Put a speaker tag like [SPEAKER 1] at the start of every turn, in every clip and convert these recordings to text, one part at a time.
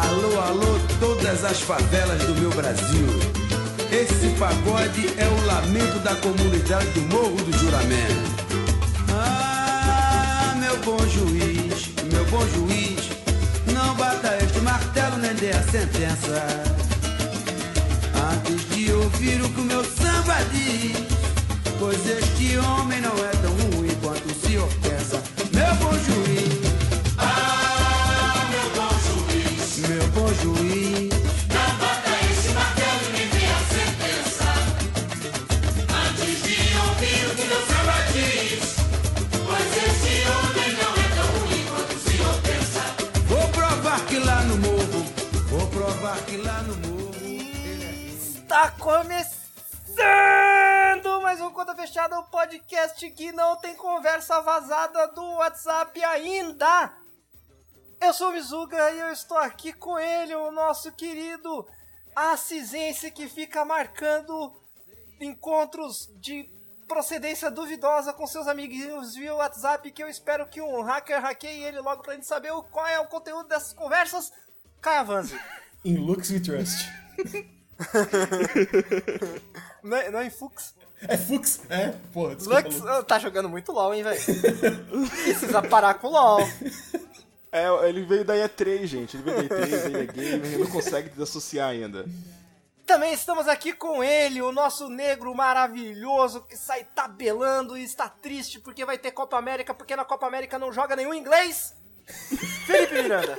[SPEAKER 1] Alô, alô, todas as favelas do meu Brasil. Esse pagode é o lamento da comunidade do Morro do Juramento. Ah, meu bom juiz, meu bom juiz, não bata este martelo nem dê a sentença. Antes de ouvir o que o meu samba diz, pois este homem não é tão ruim quanto o senhor pensa. Meu bom juiz.
[SPEAKER 2] Fechada, um podcast que não tem conversa vazada do WhatsApp ainda. Eu sou o Mizuga e eu estou aqui com ele, o nosso querido assisense que fica marcando encontros de procedência duvidosa com seus amiguinhos via WhatsApp que eu espero que um hacker hackeie ele logo pra gente saber o- qual é o conteúdo dessas conversas. Caia Vanzi.
[SPEAKER 3] In Lux We Trust.
[SPEAKER 2] Não é, não é em Fux?
[SPEAKER 3] É Fux? É? Porra, desculpa.
[SPEAKER 2] Lux
[SPEAKER 3] Lux.
[SPEAKER 2] ah, tá jogando muito LOL, hein, velho? Precisa parar com LOL.
[SPEAKER 4] É, ele veio da E3, gente. Ele veio da E3, ele é gamer, ele não consegue desassociar ainda.
[SPEAKER 2] Também estamos aqui com ele, o nosso negro maravilhoso que sai tabelando e está triste porque vai ter Copa América, porque na Copa América não joga nenhum inglês. Felipe Miranda.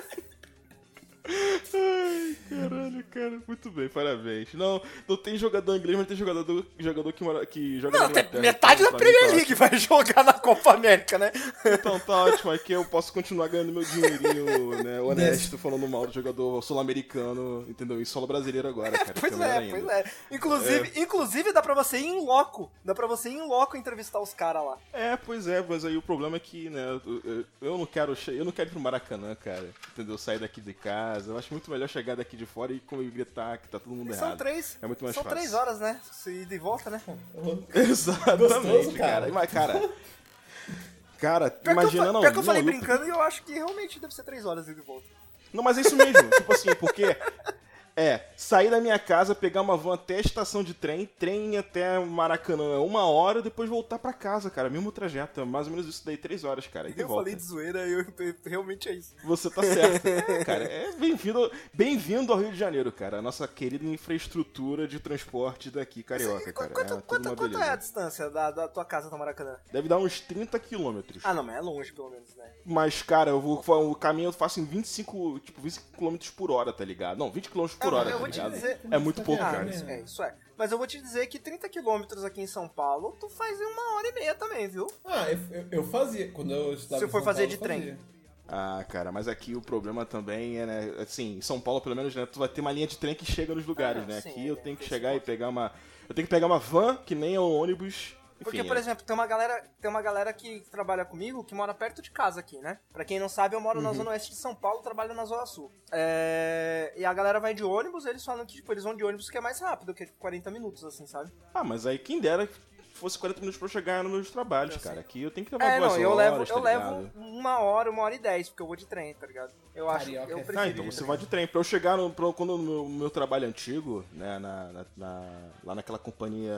[SPEAKER 4] Ai, caralho, cara. Muito bem, parabéns. Não, não tem jogador inglês, mas tem jogador, jogador que, mora, que joga
[SPEAKER 2] Não,
[SPEAKER 4] na Inglaterra.
[SPEAKER 2] metade da
[SPEAKER 4] Então, mim,
[SPEAKER 2] Premier
[SPEAKER 4] tá
[SPEAKER 2] League vai jogar na Copa América, né?
[SPEAKER 4] Então tá ótimo, aqui eu posso continuar ganhando meu dinheirinho, né, honesto, falando mal do jogador sul-americano, entendeu? E solo brasileiro agora, cara.
[SPEAKER 2] Pois é,
[SPEAKER 4] ainda.
[SPEAKER 2] pois é. Inclusive, inclusive dá pra você ir em loco. Dá pra você ir em loco entrevistar os caras lá.
[SPEAKER 4] É, pois é, mas aí o problema é que, né, eu, eu- não quero eu não quero ir pro Maracanã, cara. Entendeu? Sair daqui de casa. Eu acho muito melhor chegar daqui de fora e gritar que tá todo mundo
[SPEAKER 2] São
[SPEAKER 4] errado.
[SPEAKER 2] três.
[SPEAKER 4] É muito mais
[SPEAKER 2] São
[SPEAKER 4] fácil.
[SPEAKER 2] três horas, né? Se ir de volta, né?
[SPEAKER 4] Exatamente,
[SPEAKER 3] Gostoso,
[SPEAKER 4] cara.
[SPEAKER 3] cara.
[SPEAKER 4] Mas, cara. Cara,
[SPEAKER 2] Pior
[SPEAKER 4] imagina,
[SPEAKER 2] que eu, fa-
[SPEAKER 4] não.
[SPEAKER 2] pior que eu
[SPEAKER 4] não,
[SPEAKER 2] falei
[SPEAKER 4] eu-
[SPEAKER 2] brincando e eu acho que realmente deve ser três horas de volta.
[SPEAKER 4] Não, mas é isso mesmo. tipo assim, porque. É, sair da minha casa, pegar uma van até a estação de trem, trem até Maracanã é uma hora, depois voltar pra casa, cara. Mesmo trajeto. é Mais ou menos isso daí, três horas, cara. E
[SPEAKER 2] Eu
[SPEAKER 4] volta.
[SPEAKER 2] falei de zoeira e eu, realmente é isso.
[SPEAKER 4] Você tá certo. É, cara, é bem-vindo bem-vindo ao Rio de Janeiro, cara. A nossa querida infraestrutura de transporte daqui, carioca, cara.
[SPEAKER 2] Quanto,
[SPEAKER 4] é,
[SPEAKER 2] quanto- quanto é a distância da, da tua casa do Maracanã?
[SPEAKER 4] Deve dar uns 30 quilômetros.
[SPEAKER 2] Ah, não, mas é longe pelo menos, né?
[SPEAKER 4] Mas, cara, eu vou, o caminho eu faço em 25, tipo, 25 km por hora, tá ligado? Não, 20 km por
[SPEAKER 2] Ah,
[SPEAKER 4] hora,
[SPEAKER 2] eu
[SPEAKER 4] tá ligado?
[SPEAKER 2] dizer-
[SPEAKER 4] É muito pouco,
[SPEAKER 2] Ah,
[SPEAKER 4] cara.
[SPEAKER 2] isso, é, isso é. Mas eu vou te dizer que 30 quilômetros aqui em São Paulo, tu faz em uma hora e meia também, viu?
[SPEAKER 3] Ah, eu, eu- eu fazia. Quando eu estudava
[SPEAKER 2] Se
[SPEAKER 3] em
[SPEAKER 2] for
[SPEAKER 3] São
[SPEAKER 2] fazer
[SPEAKER 3] Paulo,
[SPEAKER 2] de
[SPEAKER 3] eu
[SPEAKER 2] trem.
[SPEAKER 3] fazia.
[SPEAKER 4] Ah, cara, mas aqui o problema também é, né, assim, em São Paulo, pelo menos, né, tu vai ter uma linha de trem que chega nos lugares,
[SPEAKER 2] Ah,
[SPEAKER 4] né?
[SPEAKER 2] sim,
[SPEAKER 4] Aqui eu
[SPEAKER 2] é,
[SPEAKER 4] tenho que chegar e pegar uma... Eu tenho que pegar uma van, que nem é um ônibus,
[SPEAKER 2] Porque, por
[SPEAKER 4] é-
[SPEAKER 2] exemplo, tem uma galera, tem uma galera que trabalha comigo que mora perto de casa aqui, né? Pra quem não sabe, eu moro na zona oeste de São Paulo, trabalho na zona sul. É, E a galera vai de ônibus, eles falam que tipo, eles vão de ônibus que é mais rápido, que é tipo 40 minutos, assim, sabe?
[SPEAKER 4] Ah, mas aí quem dera fosse 40 minutos pra eu chegar nos meus trabalhos, cara. Aqui eu tenho que levar
[SPEAKER 2] É,
[SPEAKER 4] duas
[SPEAKER 2] não, eu
[SPEAKER 4] horas,
[SPEAKER 2] levo,
[SPEAKER 4] tá
[SPEAKER 2] eu levo uma hora, uma hora e dez, porque eu vou de trem, tá ligado? Eu acho,
[SPEAKER 3] Carioca
[SPEAKER 2] eu
[SPEAKER 3] é
[SPEAKER 2] prefiro.
[SPEAKER 4] Ah, então você vai de trem. Pra eu chegar no, pra, quando no meu, meu trabalho antigo, né, na, na- na- lá naquela companhia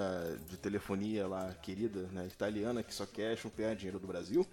[SPEAKER 4] de telefonia lá, querida, né, italiana, que só quer chumpear dinheiro do Brasil,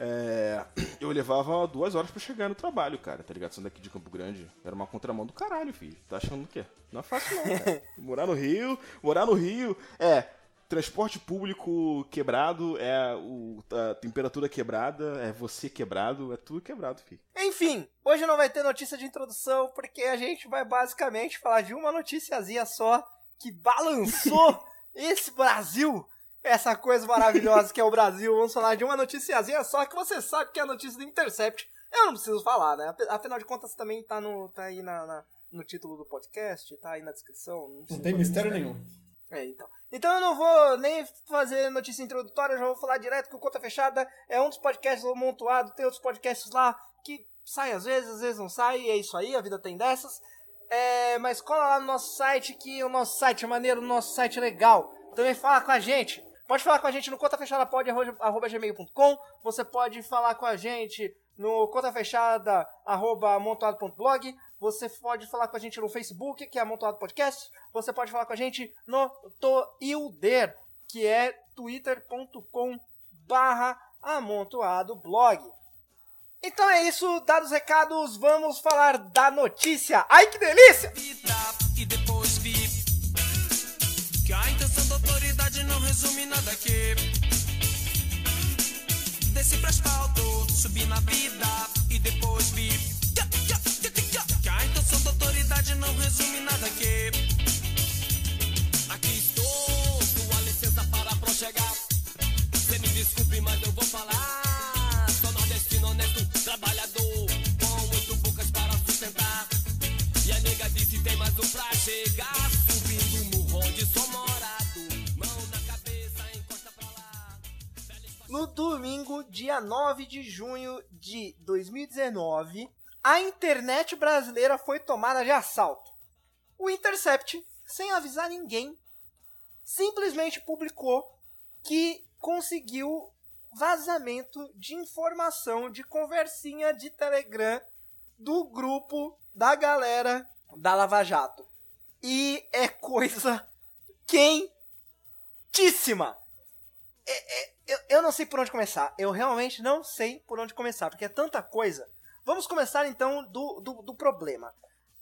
[SPEAKER 4] é, eu levava duas horas pra chegar no trabalho, cara, tá ligado? Sendo daqui de Campo Grande. Era uma contramão do caralho, filho. Tá achando o quê? Não é fácil não, cara. morar no Rio, morar no Rio, é... Transporte público quebrado, é o, a temperatura quebrada, é você quebrado, é tudo quebrado, filho.
[SPEAKER 2] Enfim, hoje não vai ter notícia de introdução, porque a gente vai basicamente falar de uma noticiazinha só que balançou esse Brasil, essa coisa maravilhosa que é o Brasil. Vamos falar de uma noticiazinha só que você sabe que é a notícia do Intercept. Eu não preciso falar, né? Afinal de contas, também tá, no, tá aí na, na- no título do podcast, tá aí na descrição. Não,
[SPEAKER 3] Não tem mistério nenhum.
[SPEAKER 2] É, então. Então eu não vou nem fazer notícia introdutória, já vou falar direto que o Conta Fechada é um dos podcasts do Amontoado, tem outros podcasts lá que saem às vezes, às vezes não sai, é isso aí, a vida tem dessas. É, mas cola lá no nosso site, que o nosso site é maneiro, o nosso site é legal. Também fala com a gente. Pode falar com a gente no contafechadapod.gmail.com Você pode falar com a gente no conta fechada, arroba amontoado.blog. Você pode falar com a gente no Facebook, que é Amontoado Podcast. Você pode falar com a gente no Toilder, que é twitter.com barra amontoado blog. Então é isso, dados os recados, vamos falar da notícia. Ai que delícia!
[SPEAKER 5] vida e depois vi que a intenção da autoridade não resume nada que desci pro asfalto, subi na vida e depois vi que a intenção da autoridade não resume nada que aqui estou, sua licença para prochegar. Cê me desculpe, mas eu vou falar. Sou nordestino honesto, trabalhador, com muito bocas para sustentar. E a nega disse tem mais um pra chegar Subindo o morro onde sou morado Mão na cabeça, encosta pra lá
[SPEAKER 2] No domingo, dia 9 de junho de 2019, a internet brasileira foi tomada de assalto. O Intercept, sem avisar ninguém, simplesmente publicou que conseguiu vazamento de informação de conversinha de Telegram do grupo da galera da Lava Jato. E é coisa quentíssima. É- é- eu, eu não sei por onde começar. Eu realmente não sei por onde começar, porque é tanta coisa. Vamos começar então do, do, do problema.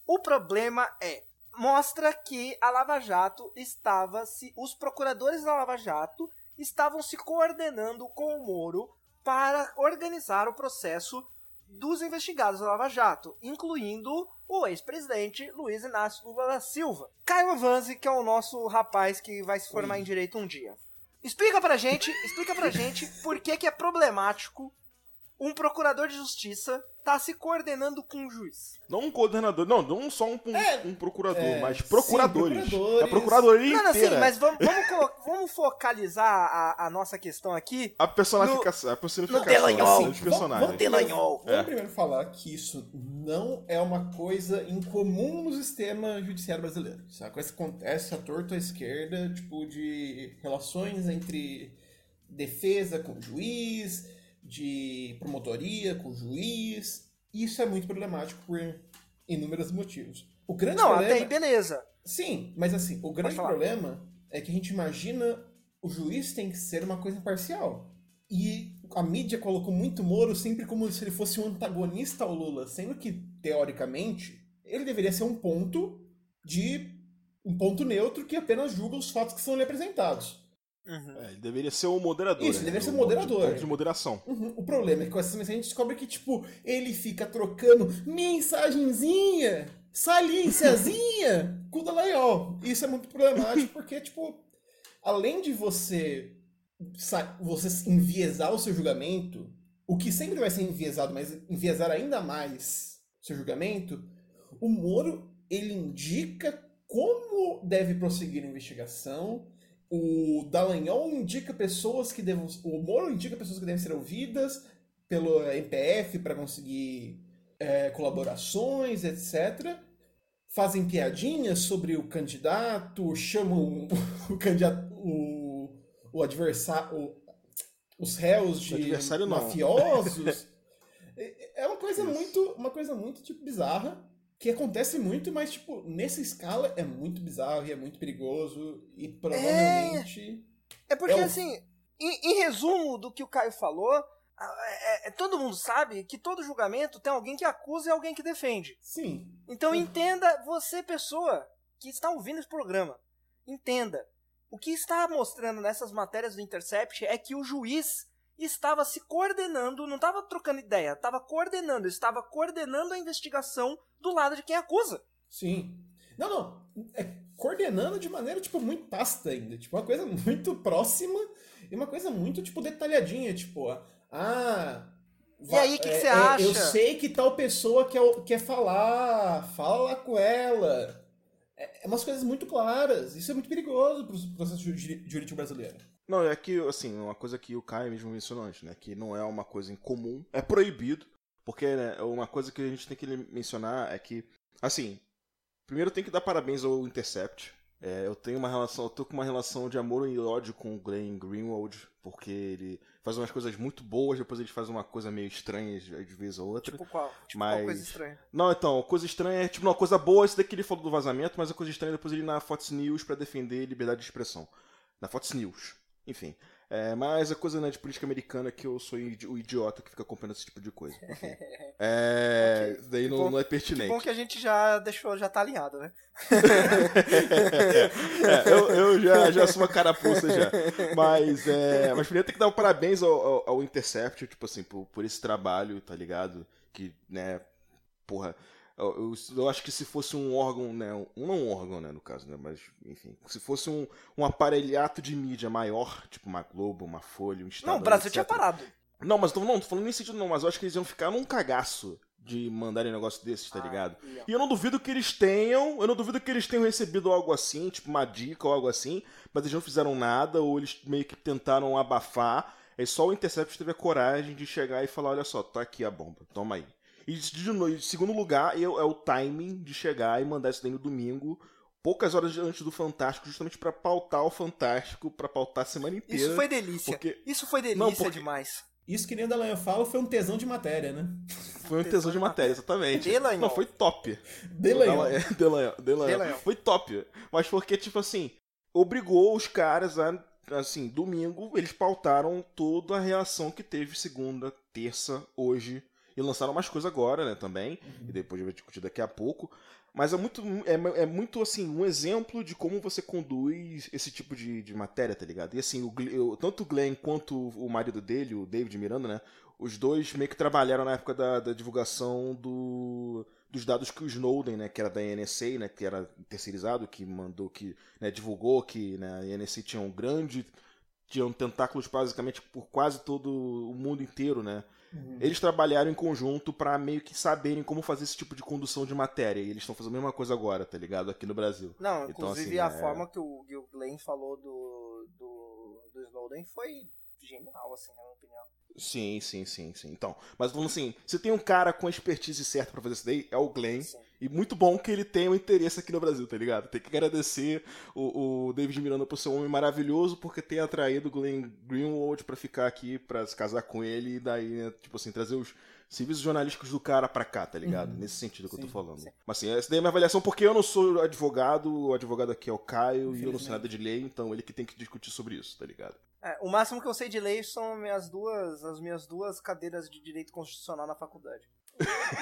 [SPEAKER 2] O problema é. Mostra que a Lava Jato estava se. Os procuradores da Lava Jato estavam se coordenando com o Moro para organizar o processo dos investigados da Lava Jato, incluindo o ex-presidente Luiz Inácio Lula da Silva. Caio Avanzi, que é o nosso rapaz que vai se formar em direito um dia. Explica pra gente, explica pra gente por que, que é problemático um procurador de justiça tá se coordenando com um juiz.
[SPEAKER 4] Não um coordenador, não, não só um, um-
[SPEAKER 3] É,
[SPEAKER 4] um procurador,
[SPEAKER 3] é,
[SPEAKER 4] mas
[SPEAKER 3] sim,
[SPEAKER 4] procuradores.
[SPEAKER 3] procuradores.
[SPEAKER 4] A procuradoria
[SPEAKER 2] Não, não,
[SPEAKER 4] inteira.
[SPEAKER 2] assim, mas vamos, vamos, vamos focalizar a, a nossa questão aqui.
[SPEAKER 4] A personificação, a personificação
[SPEAKER 2] Delanhol.
[SPEAKER 4] dos personagens.
[SPEAKER 2] Vamos Delanhol.
[SPEAKER 3] Vamos
[SPEAKER 4] É.
[SPEAKER 3] primeiro falar que isso não é uma coisa incomum no sistema judiciário brasileiro. Isso é uma coisa que acontece à torta à esquerda, tipo, de relações entre defesa com juiz, de promotoria com juiz. Isso é muito problemático por inúmeros motivos. O grande
[SPEAKER 2] Não,
[SPEAKER 3] problema...
[SPEAKER 2] até aí beleza.
[SPEAKER 3] Sim, mas assim, o grande problema é que a gente imagina o juiz tem que ser uma coisa imparcial. E a mídia colocou muito Moro sempre como se ele fosse um antagonista ao Lula, sendo que, teoricamente, ele deveria ser um ponto de. um ponto neutro que apenas julga os fatos que são lhe apresentados.
[SPEAKER 2] Uhum.
[SPEAKER 4] É, ele deveria ser o moderador.
[SPEAKER 3] Isso,
[SPEAKER 4] né?
[SPEAKER 3] deveria ser
[SPEAKER 4] O
[SPEAKER 3] moderador.
[SPEAKER 4] Ponto de moderação.
[SPEAKER 3] Uhum. O problema é que com essa mensagem a gente descobre que, tipo, ele fica trocando mensagenzinha, saliênciazinha com o Dallagnol. Isso é muito problemático porque, tipo, além de você, você enviesar o seu julgamento, o que sempre vai ser enviesado, mas enviesar ainda mais o seu julgamento, o Moro, ele indica como deve prosseguir a investigação, o Dallagnol indica pessoas que devem. O Moro indica pessoas que devem ser ouvidas pelo MPF para conseguir é, colaborações, etc. Fazem piadinhas sobre o candidato, chamam o candidato. o, o adversário. os réus de mafiosos. É é uma coisa
[SPEAKER 4] Isso.
[SPEAKER 3] muito. Uma coisa muito tipo, bizarra que acontece muito, mas, tipo, nessa escala é muito bizarro e é muito perigoso e provavelmente...
[SPEAKER 2] É porque,
[SPEAKER 3] É o-
[SPEAKER 2] assim, em, em resumo do que o Caio falou, é- é- todo mundo sabe que todo julgamento tem alguém que acusa e alguém que defende.
[SPEAKER 3] Sim.
[SPEAKER 2] Então
[SPEAKER 3] Uhum.
[SPEAKER 2] entenda, você, pessoa que está ouvindo esse programa, entenda. O que está mostrando nessas matérias do Intercept é que o juiz estava se coordenando, não estava trocando ideia, estava coordenando, estava coordenando a investigação do lado de quem acusa.
[SPEAKER 3] Sim. Não, não. É coordenando de maneira, tipo, muito tácita ainda. Tipo, uma coisa muito próxima e uma coisa muito, tipo, detalhadinha. Tipo, ah...
[SPEAKER 2] E aí, que que você
[SPEAKER 3] é,
[SPEAKER 2] acha?
[SPEAKER 3] Eu sei que tal pessoa quer, quer falar. Fala com ela. É, é umas coisas muito claras. Isso é muito perigoso pro processo juri- jurídico brasileiro.
[SPEAKER 4] Não, é que, assim, uma coisa que o Caio mesmo mencionou antes, né? Que não é uma coisa incomum, é proibido. Porque né, uma coisa que a gente tem que mencionar é que, assim, primeiro tem que dar parabéns ao Intercept, É, eu tenho uma relação, eu tô com uma relação de amor e ódio com o Glenn Greenwald, porque ele faz umas coisas muito boas, depois ele faz uma coisa meio estranha de vez ou outra.
[SPEAKER 2] Tipo qual? Tipo
[SPEAKER 4] Mas-
[SPEAKER 2] qual coisa estranha.
[SPEAKER 4] Não, então, coisa estranha é tipo uma coisa boa, esse daqui ele falou do vazamento, mas a coisa estranha é depois ele ir na Fox News pra defender liberdade de expressão. Na Fox News. Enfim. É, mas a coisa né, de política americana é que eu sou o idiota que fica acompanhando esse tipo de coisa. É,
[SPEAKER 2] Ok.
[SPEAKER 4] isso daí
[SPEAKER 2] Que
[SPEAKER 4] não,
[SPEAKER 2] bom-
[SPEAKER 4] não é
[SPEAKER 2] Que
[SPEAKER 4] pertinente.
[SPEAKER 2] bom que a gente já deixou, já tá alinhado, né?
[SPEAKER 4] É, eu, eu já, já sou uma carapuça já. Mas, é, mas primeiro tem que dar um parabéns ao, ao, ao Intercept, tipo assim, por, por esse trabalho, tá ligado? Que, né, porra, eu, eu, eu acho que se fosse um órgão, né, um, não um órgão, né, no caso, né, mas, enfim, se fosse um, um aparelhato de mídia maior, tipo uma Globo, uma Folha, um Estado,
[SPEAKER 2] Não, o Brasil
[SPEAKER 4] etc.
[SPEAKER 2] tinha parado.
[SPEAKER 4] Não, mas tô, não, tô falando nesse sentido não, mas eu acho que eles iam ficar num cagaço de mandarem um negócio desses, tá
[SPEAKER 2] Ah,
[SPEAKER 4] ligado? E eu não duvido que eles tenham, eu não duvido que eles tenham recebido algo assim, tipo uma dica ou algo assim, mas eles não fizeram nada, ou eles meio que tentaram abafar. É só o Intercept teve a coragem de chegar e falar, olha só, tá aqui a bomba, toma aí. E de segundo lugar, é, é o timing de chegar e mandar isso daí no domingo, poucas horas antes do Fantástico, justamente pra pautar o Fantástico, pra pautar a semana inteira.
[SPEAKER 2] Isso foi delícia.
[SPEAKER 4] porque-
[SPEAKER 2] Isso foi delícia
[SPEAKER 4] Não, porque-
[SPEAKER 2] demais.
[SPEAKER 3] Isso que nem o Dallagnol fala foi um tesão de matéria, né?
[SPEAKER 4] Foi um tesão de matéria, exatamente.
[SPEAKER 2] Delanhol.
[SPEAKER 4] Não, foi top.
[SPEAKER 3] Delanhol.
[SPEAKER 4] Dela- Delanhol, Delanhol.
[SPEAKER 2] Delanhol.
[SPEAKER 4] Foi top. Mas porque, tipo assim, obrigou os caras a, assim, domingo, eles pautaram toda a reação que teve segunda, terça, hoje. E lançaram mais coisa agora, né, também. E depois vai discutir daqui a pouco. Mas é muito, é, é muito, assim, um exemplo de como você conduz esse tipo de, de matéria, tá ligado? E assim, o, o- tanto o Glenn quanto o marido dele, o David Miranda, né? Os dois meio que trabalharam na época da, da divulgação do, dos dados que o Snowden, né, que era da NSA, né, que era terceirizado, que mandou, que né, divulgou que né, a NSA tinha um grande, tinham tentáculos basicamente por quase todo o mundo inteiro, né? Eles trabalharam em conjunto pra meio que saberem como fazer esse tipo de condução de matéria. E eles estão fazendo a mesma coisa agora, tá ligado? Aqui no Brasil.
[SPEAKER 2] Não,
[SPEAKER 4] Então,
[SPEAKER 2] inclusive
[SPEAKER 4] assim,
[SPEAKER 2] a
[SPEAKER 4] é-
[SPEAKER 2] forma que o, o Glenn falou do, do, do Snowden foi genial, assim, na minha opinião.
[SPEAKER 4] Sim, sim, sim, sim. Então, mas falando assim, se tem um cara com a expertise certa pra fazer isso daí, é o Glenn.
[SPEAKER 2] Sim.
[SPEAKER 4] E muito bom que ele tenha um interesse aqui no Brasil, tá ligado? Tem que agradecer o, o David Miranda por ser um homem maravilhoso, porque ter atraído o Glenn Greenwald pra ficar aqui, pra se casar com ele, e daí, né, tipo assim, trazer os serviços jornalísticos do cara pra cá, tá ligado? Nesse sentido que eu tô falando. Mas assim, essa daí é minha avaliação, porque eu não sou advogado, o advogado aqui é o Caio, e eu não sei nada de lei, então ele que tem que discutir sobre isso, tá ligado?
[SPEAKER 2] É, o máximo que eu sei de lei são minhas duas, as minhas duas cadeiras de direito constitucional na faculdade.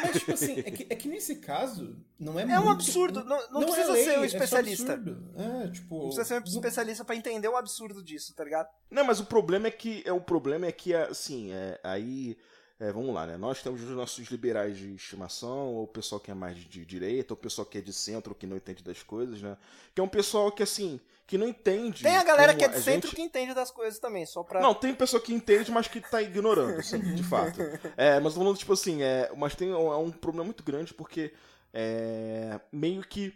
[SPEAKER 3] Mas, tipo assim, é que, é que nesse caso, não é
[SPEAKER 2] É um
[SPEAKER 3] muito-
[SPEAKER 2] absurdo, não, não, precisa
[SPEAKER 3] lei,
[SPEAKER 2] ser um
[SPEAKER 3] é
[SPEAKER 2] especialista.
[SPEAKER 3] absurdo. É, tipo...
[SPEAKER 2] não precisa ser um especialista pra entender o absurdo disso, tá ligado?
[SPEAKER 4] Não, mas o problema é que é o problema é que assim, é, aí é, vamos lá, né? Nós temos os nossos liberais de estimação, ou o pessoal que é mais de direita, ou o pessoal que é de centro, que não entende das coisas, né? Que é um pessoal que assim, que não entende.
[SPEAKER 2] Tem a galera que é de centro
[SPEAKER 4] gente-
[SPEAKER 2] que entende das coisas também, só pra.
[SPEAKER 4] Não, tem pessoa que entende, mas que tá ignorando, assim, de fato. É, mas falando, tipo assim, é, mas tem um, é um problema muito grande porque é, meio que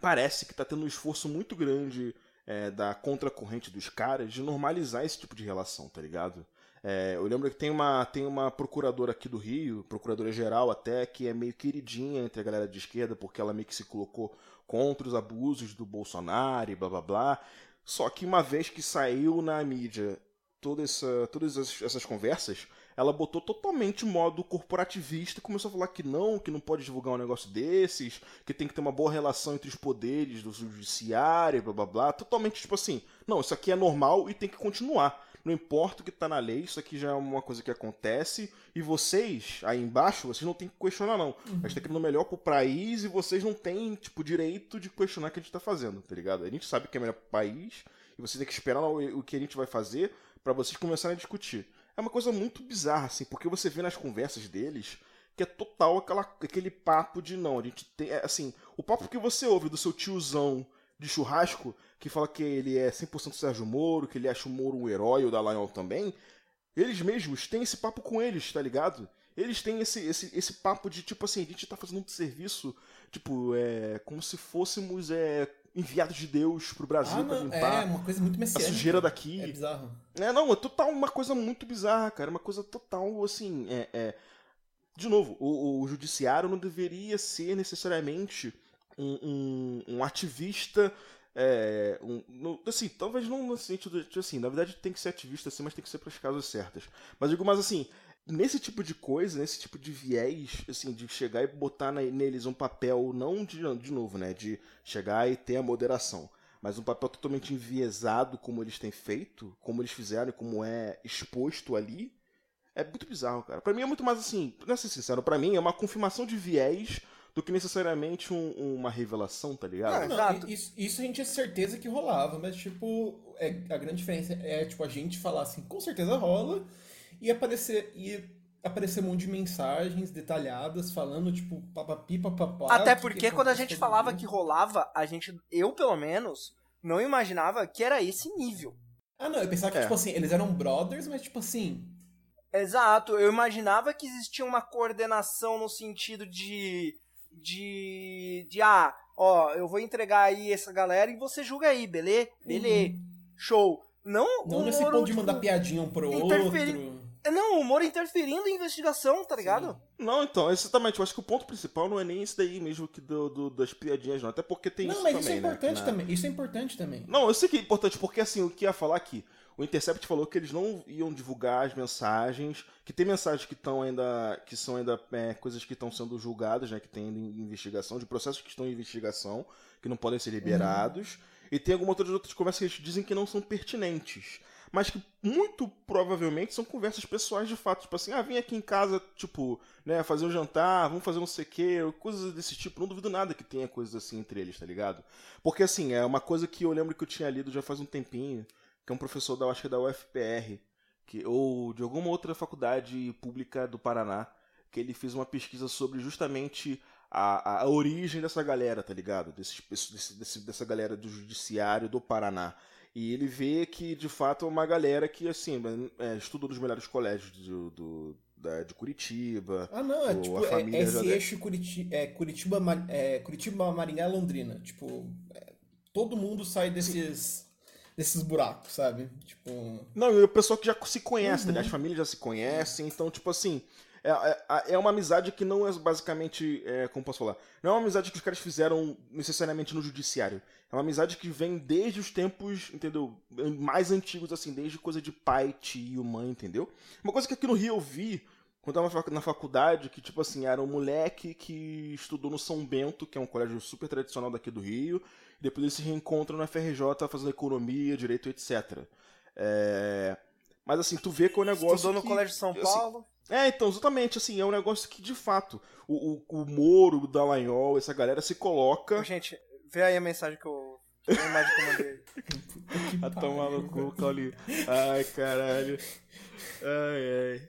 [SPEAKER 4] parece que tá tendo um esforço muito grande é, da contracorrente dos caras de normalizar esse tipo de relação, tá ligado? É, eu lembro que tem uma, tem uma procuradora aqui do Rio, procuradora geral até, que é meio queridinha entre a galera de esquerda, porque ela meio que se colocou contra os abusos do Bolsonaro e blá blá blá. Só que uma vez que saiu na mídia toda essa, todas essas, conversas, ela botou totalmente modo corporativista e começou a falar que não, que não pode divulgar um negócio desses, que tem que ter uma boa relação entre os poderes do judiciário, blá blá blá. Totalmente tipo assim, não, isso aqui é normal e tem que continuar. Não importa o que tá na lei, isso aqui já é uma coisa que acontece. E vocês, aí embaixo, vocês não tem que questionar, não. A gente tá querendo melhor pro país e vocês não têm, tipo, direito de questionar o que a gente tá fazendo, tá ligado? A gente sabe que é melhor pro país e vocês têm que esperar o que a gente vai fazer pra vocês começarem a discutir. É uma coisa muito bizarra, assim, porque você vê nas conversas deles que é total aquela, aquele papo de não, a gente tem. é, assim, o papo que você ouve do seu tiozão de churrasco, que fala que ele é 100% Sérgio Moro, que ele acha o Moro um herói, o Dallagnol também, eles mesmos têm esse papo com eles, tá ligado? Eles têm esse, esse, esse papo de, tipo assim, a gente tá fazendo um serviço, tipo, é, como se fôssemos é, enviados de Deus pro Brasil
[SPEAKER 3] Ah,
[SPEAKER 4] pra limpar
[SPEAKER 3] é uma coisa muito
[SPEAKER 4] a
[SPEAKER 3] messiânica.
[SPEAKER 4] sujeira daqui.
[SPEAKER 3] É bizarro.
[SPEAKER 4] É, não, é total uma coisa muito bizarra, cara. Uma coisa total, assim, é... é- De novo, o, o judiciário não deveria ser necessariamente um, um- ativista É, um, no- assim, talvez não no sentido de, assim, na verdade tem que ser ativista assim, mas tem que ser para as causas certas. Mas digo mais assim, nesse tipo de coisa, nesse tipo de viés, assim, de chegar e botar na- neles um papel, não de, de novo, né, de chegar e ter a moderação, mas um papel totalmente enviesado como eles têm feito, como eles fizeram como é exposto ali, é muito bizarro, cara. Pra mim é muito mais assim, pra ser sincero, pra mim é uma confirmação de viés do que necessariamente um- uma revelação, tá ligado?
[SPEAKER 2] Não,
[SPEAKER 3] Não,
[SPEAKER 2] Exato.
[SPEAKER 3] Isso, isso a gente tinha certeza que rolava, mas, tipo, é, a grande diferença é, tipo, a gente falar assim, com certeza rola, e aparecer, e aparecer um monte de mensagens detalhadas falando, tipo, papapi, papapá.
[SPEAKER 2] Até
[SPEAKER 3] do que
[SPEAKER 2] porque quando a gente falava que rolava, a gente, eu pelo menos, não imaginava que era esse nível.
[SPEAKER 3] Ah, não, eu pensava que,
[SPEAKER 4] É.
[SPEAKER 3] tipo assim, eles eram brothers, mas, tipo assim,
[SPEAKER 2] Exato, eu imaginava que existia uma coordenação no sentido de. De. de ah, ó, eu vou entregar aí essa galera e você julga aí, beleza? Beleza, show. Não,
[SPEAKER 3] Uhum. não nesse ponto de
[SPEAKER 2] tipo,
[SPEAKER 3] mandar piadinha um pro
[SPEAKER 2] interferir-
[SPEAKER 3] outro.
[SPEAKER 2] Não, o Moro interferindo em investigação, tá ligado?
[SPEAKER 4] Não, então, exatamente. Eu acho que o ponto principal não é nem esse daí mesmo que do, do- das piadinhas, não. Até porque tem
[SPEAKER 3] Não,
[SPEAKER 4] isso
[SPEAKER 3] mas
[SPEAKER 4] também,
[SPEAKER 3] isso é
[SPEAKER 4] né,
[SPEAKER 3] importante
[SPEAKER 4] na-
[SPEAKER 3] também. Isso é importante também.
[SPEAKER 4] Não, eu sei que é importante, porque assim, o que ia falar aqui, o Intercept falou que eles não iam divulgar as mensagens, que tem mensagens que estão ainda. que são ainda é, coisas que estão sendo julgadas, né? Que tem investigação, de processos que estão em investigação, que não podem ser liberados. E tem algumas outras, outras conversas que eles dizem que não são pertinentes. Mas que muito provavelmente são conversas pessoais de fato. Tipo assim, ah, vim aqui em casa, tipo, né, fazer um jantar, vamos fazer não sei o quê, coisas desse tipo. Não duvido nada que tenha coisas assim entre eles, tá ligado? Porque assim, é uma coisa que eu lembro que eu tinha lido já faz um tempinho, que é um professor da, acho que é da UFPR, que, ou de alguma outra faculdade pública do Paraná, que ele fez uma pesquisa sobre justamente a, a, origem dessa galera, tá ligado? Desse, desse, desse- dessa galera do judiciário do Paraná. E ele vê que, de fato, é uma galera que, assim, é, estudou nos melhores colégios do, do- da- de Curitiba.
[SPEAKER 3] Ah, não, é tipo, é, é esse eixo Curiti, é, Curitiba, é, Curitiba, Maringá Londrina. Tipo, é, todo mundo sai desses, desses buracos, sabe? Tipo,
[SPEAKER 4] Não, e o pessoal que já se conhece,
[SPEAKER 3] Uhum.
[SPEAKER 4] né? As famílias já se conhecem, então, tipo assim. É, é, é uma amizade que não é basicamente. É, como posso falar? Não é uma amizade que os caras fizeram necessariamente no judiciário. É uma amizade que vem desde os tempos, entendeu? Mais antigos, assim, desde coisa de pai, tio, mãe, entendeu? Uma coisa que aqui no Rio eu vi, quando eu tava na faculdade, que, tipo assim, era um moleque que estudou no São Bento, que é um colégio super tradicional daqui do Rio, e depois eles se reencontram na FRJ fazendo economia, direito, etc. É... Mas assim, tu vê que é um negócio.
[SPEAKER 2] Estudou no
[SPEAKER 4] que-
[SPEAKER 2] Colégio de São
[SPEAKER 4] assim,
[SPEAKER 2] Paulo.
[SPEAKER 4] é, então, exatamente, assim, é um negócio que de fato o, o, o Moro, o Dallagnol, essa galera se coloca.
[SPEAKER 2] Gente, vê aí a mensagem que eu. A imagem que eu mandei.
[SPEAKER 4] A tomar no cu, Cauli. Ai, caralho. Ai, ai.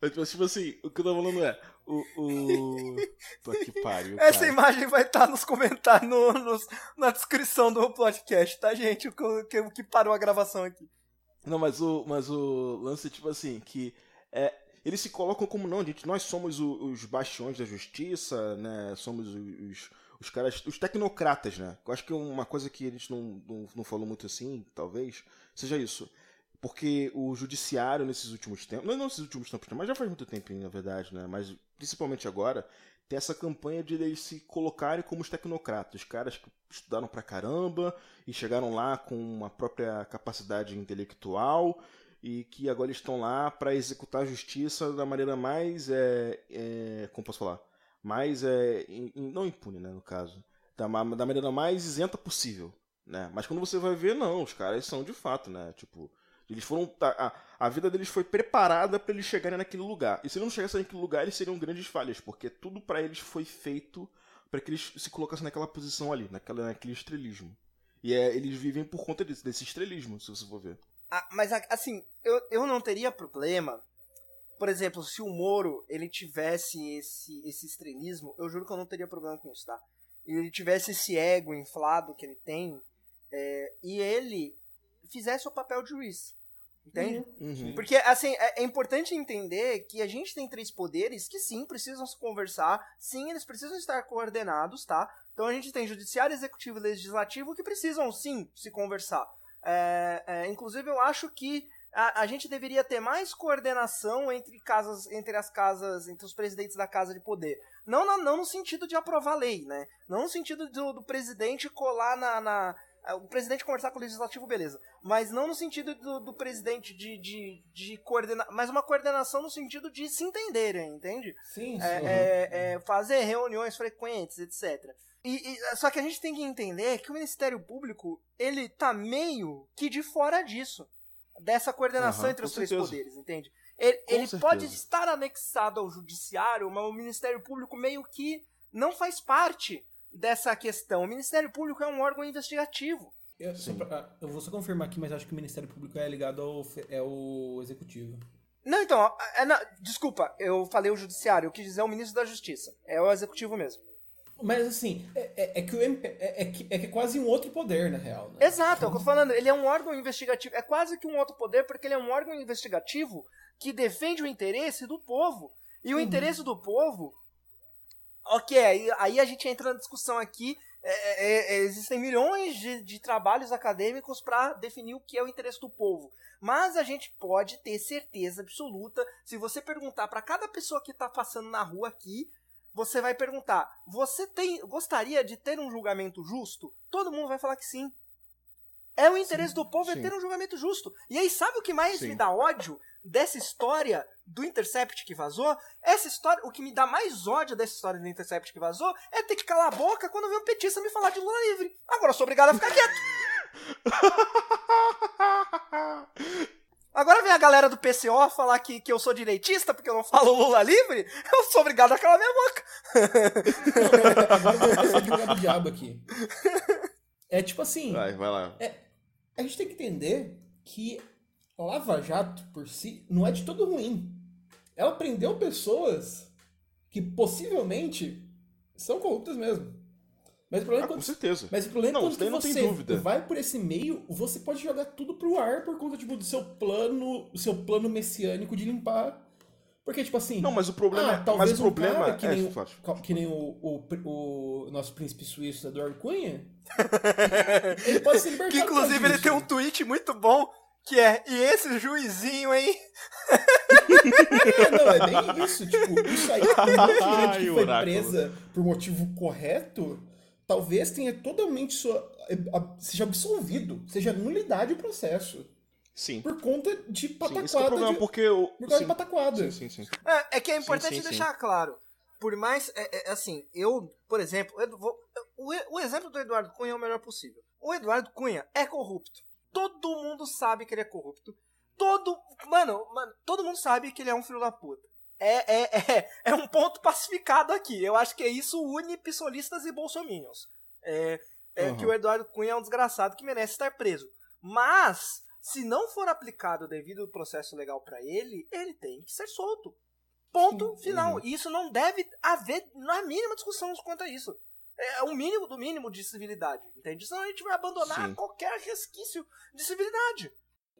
[SPEAKER 4] Mas, mas, tipo assim, o que eu tô falando é. O. o... Tô que pariu.
[SPEAKER 2] Essa
[SPEAKER 4] cara.
[SPEAKER 2] imagem vai estar nos comentários, no, na descrição do podcast, tá, gente? O que, o que, o que parou a gravação aqui.
[SPEAKER 4] Não, mas o, mas o lance, tipo assim, que é, eles se colocam como não, gente, nós somos o- os bastiões da justiça, né? Somos os, os caras, os tecnocratas, né? Eu acho que uma coisa que eles não, não, não falou muito assim, talvez, seja isso. Porque o judiciário nesses últimos tempos, não, nesses últimos tempos, mas já faz muito tempo, na verdade, né? Mas principalmente agora, tem essa campanha de eles se colocarem como os tecnocratas, os caras que estudaram pra caramba e chegaram lá com uma própria capacidade intelectual e que agora estão lá para executar a justiça da maneira mais, é, é, como posso falar, mais, é, in- não impune, né, no caso, da, da maneira mais isenta possível, né? Mas quando você vai ver, não, os caras são de fato, né, tipo, eles foram, a, a- vida deles foi preparada para eles chegarem naquele lugar. E se eles não chegassem naquele lugar, eles seriam grandes falhas, porque tudo para eles foi feito para que eles se colocassem naquela posição ali, naquela, naquele estrelismo. E é, eles vivem por conta desse, desse estrelismo, se você for ver.
[SPEAKER 2] Ah, mas assim, eu, eu não teria problema. Por exemplo, se o Moro ele tivesse esse, esse estrelismo, eu juro que eu não teria problema com isso, tá? Ele tivesse esse ego inflado que ele tem, é, e ele fizesse o papel de juiz. Entende?
[SPEAKER 4] Uhum.
[SPEAKER 2] Porque, assim, é, é importante entender que a gente tem três poderes que sim precisam se conversar, sim, eles precisam estar coordenados, tá? Então a gente tem judiciário, executivo e legislativo que precisam sim se conversar. É, é, inclusive, eu acho que a, a gente deveria ter mais coordenação entre casas, entre as casas, entre os presidentes da casa de poder. Não, na- não no sentido de aprovar lei, né? Não no sentido do, do presidente colar na, na- o presidente conversar com o legislativo, beleza. Mas não no sentido do, do presidente de, de, de coordenar. Mas uma coordenação no sentido de se entenderem, entende?
[SPEAKER 3] Sim, sim.
[SPEAKER 2] É, é, é, fazer reuniões frequentes, etc. E, e- só que a gente tem que entender que o Ministério Público, ele tá meio que de fora disso. Dessa coordenação
[SPEAKER 4] Aham,
[SPEAKER 2] entre os
[SPEAKER 4] com
[SPEAKER 2] três
[SPEAKER 4] certeza.
[SPEAKER 2] poderes, entende? Ele, ele
[SPEAKER 4] certeza.
[SPEAKER 2] pode estar anexado ao judiciário, mas o Ministério Público meio que não faz parte dessa questão. O Ministério Público é um órgão investigativo.
[SPEAKER 3] Eu, só pra- eu vou só confirmar aqui, mas acho que o Ministério Público é ligado ao é o executivo.
[SPEAKER 2] Não, então, é, não, desculpa, eu falei o judiciário, eu quis dizer o ministro da Justiça. É o executivo mesmo.
[SPEAKER 3] Mas assim, é, é- é que o MP, é, é que, é que é quase um outro poder, na real. Né?
[SPEAKER 2] Exato, é o que eu tô falando. Ele é um órgão investigativo. É quase que um outro poder, porque ele é um órgão investigativo que defende o interesse do povo. E o interesse do povo. Ok, aí, aí a gente entra na discussão aqui. é, é, é, existem milhões de, de trabalhos acadêmicos para definir o que é o interesse do povo. Mas a gente pode ter certeza absoluta. Se você perguntar para cada pessoa que tá passando na rua aqui, você vai perguntar: você tem, gostaria de ter um julgamento justo? Todo mundo vai falar que sim. É o interesse do povo é
[SPEAKER 4] sim.
[SPEAKER 2] ter um julgamento justo. E aí, sabe o que mais
[SPEAKER 4] Sim.
[SPEAKER 2] me dá ódio dessa história do Intercept que vazou? Essa história, o que me dá mais ódio dessa história do Intercept que vazou é ter que calar a boca quando vem um petista me falar de Lula livre. Agora eu sou obrigado a ficar quieto. Agora vem a galera do PCO falar que, que eu sou direitista porque eu não falo Lula livre. Eu sou obrigado a calar minha boca.
[SPEAKER 3] Agora eu vou advogado do diabo aqui. É tipo assim,
[SPEAKER 4] Vai, vai lá.
[SPEAKER 3] A gente tem que entender que Lava Jato, por si, não é de todo ruim. Ela prendeu pessoas que possivelmente são corruptas mesmo. Mas o problema
[SPEAKER 4] Ah,
[SPEAKER 3] é
[SPEAKER 4] com
[SPEAKER 3] quando
[SPEAKER 4] certeza.
[SPEAKER 3] Mas o problema
[SPEAKER 4] Não,
[SPEAKER 3] é quando você vai por esse meio, você pode jogar tudo pro ar por conta tipo, do seu plano, do seu plano messiânico de limpar. Porque, tipo assim.
[SPEAKER 4] Não, mas o problema
[SPEAKER 3] ah,
[SPEAKER 4] é.
[SPEAKER 3] talvez
[SPEAKER 4] Mas o
[SPEAKER 3] um
[SPEAKER 4] problema
[SPEAKER 3] cara que
[SPEAKER 4] é.
[SPEAKER 3] nem, o,
[SPEAKER 4] Fácil.
[SPEAKER 3] que nem o, o, o nosso príncipe suíço Eduardo Cunha. ele pode ser libertado.
[SPEAKER 2] Que inclusive ele
[SPEAKER 3] disso.
[SPEAKER 2] tem um tweet muito bom que é: E esse juizinho, hein?
[SPEAKER 3] É, não, é bem isso. Tipo, isso aí, gente
[SPEAKER 4] Ai,
[SPEAKER 3] que foi
[SPEAKER 4] oráculo.
[SPEAKER 3] presa por motivo correto, talvez tenha totalmente sua, a- seja absolvido, seja nulidade o processo.
[SPEAKER 4] Sim.
[SPEAKER 3] Por conta de
[SPEAKER 4] Sim,
[SPEAKER 3] pataquada.
[SPEAKER 4] esse que é o problema,
[SPEAKER 3] de,
[SPEAKER 4] porque o.
[SPEAKER 3] por causa
[SPEAKER 4] sim,
[SPEAKER 3] de pataquada.
[SPEAKER 4] sim, sim, sim.
[SPEAKER 2] É, é que é importante
[SPEAKER 4] sim, sim.
[SPEAKER 2] deixar claro. Por mais. É, é, assim, eu, por exemplo, eu vou- o, o exemplo do Eduardo Cunha é o melhor possível. O Eduardo Cunha é corrupto. Todo mundo sabe que ele é corrupto. Todo. Mano, mano, todo mundo sabe que ele é um filho da puta. É, é, é, é um ponto pacificado aqui. Eu acho que é isso une pissolistas e bolsominions. É, é
[SPEAKER 4] Uhum.
[SPEAKER 2] que o Eduardo Cunha é um desgraçado que merece estar preso. Mas, se não for aplicado o devido processo legal pra ele, ele tem que ser solto. Ponto final.
[SPEAKER 4] Uhum.
[SPEAKER 2] E isso não deve haver na mínima discussão quanto a isso. É o mínimo do mínimo de civilidade, entende? Senão a gente vai abandonar
[SPEAKER 4] Sim.
[SPEAKER 2] qualquer resquício de civilidade.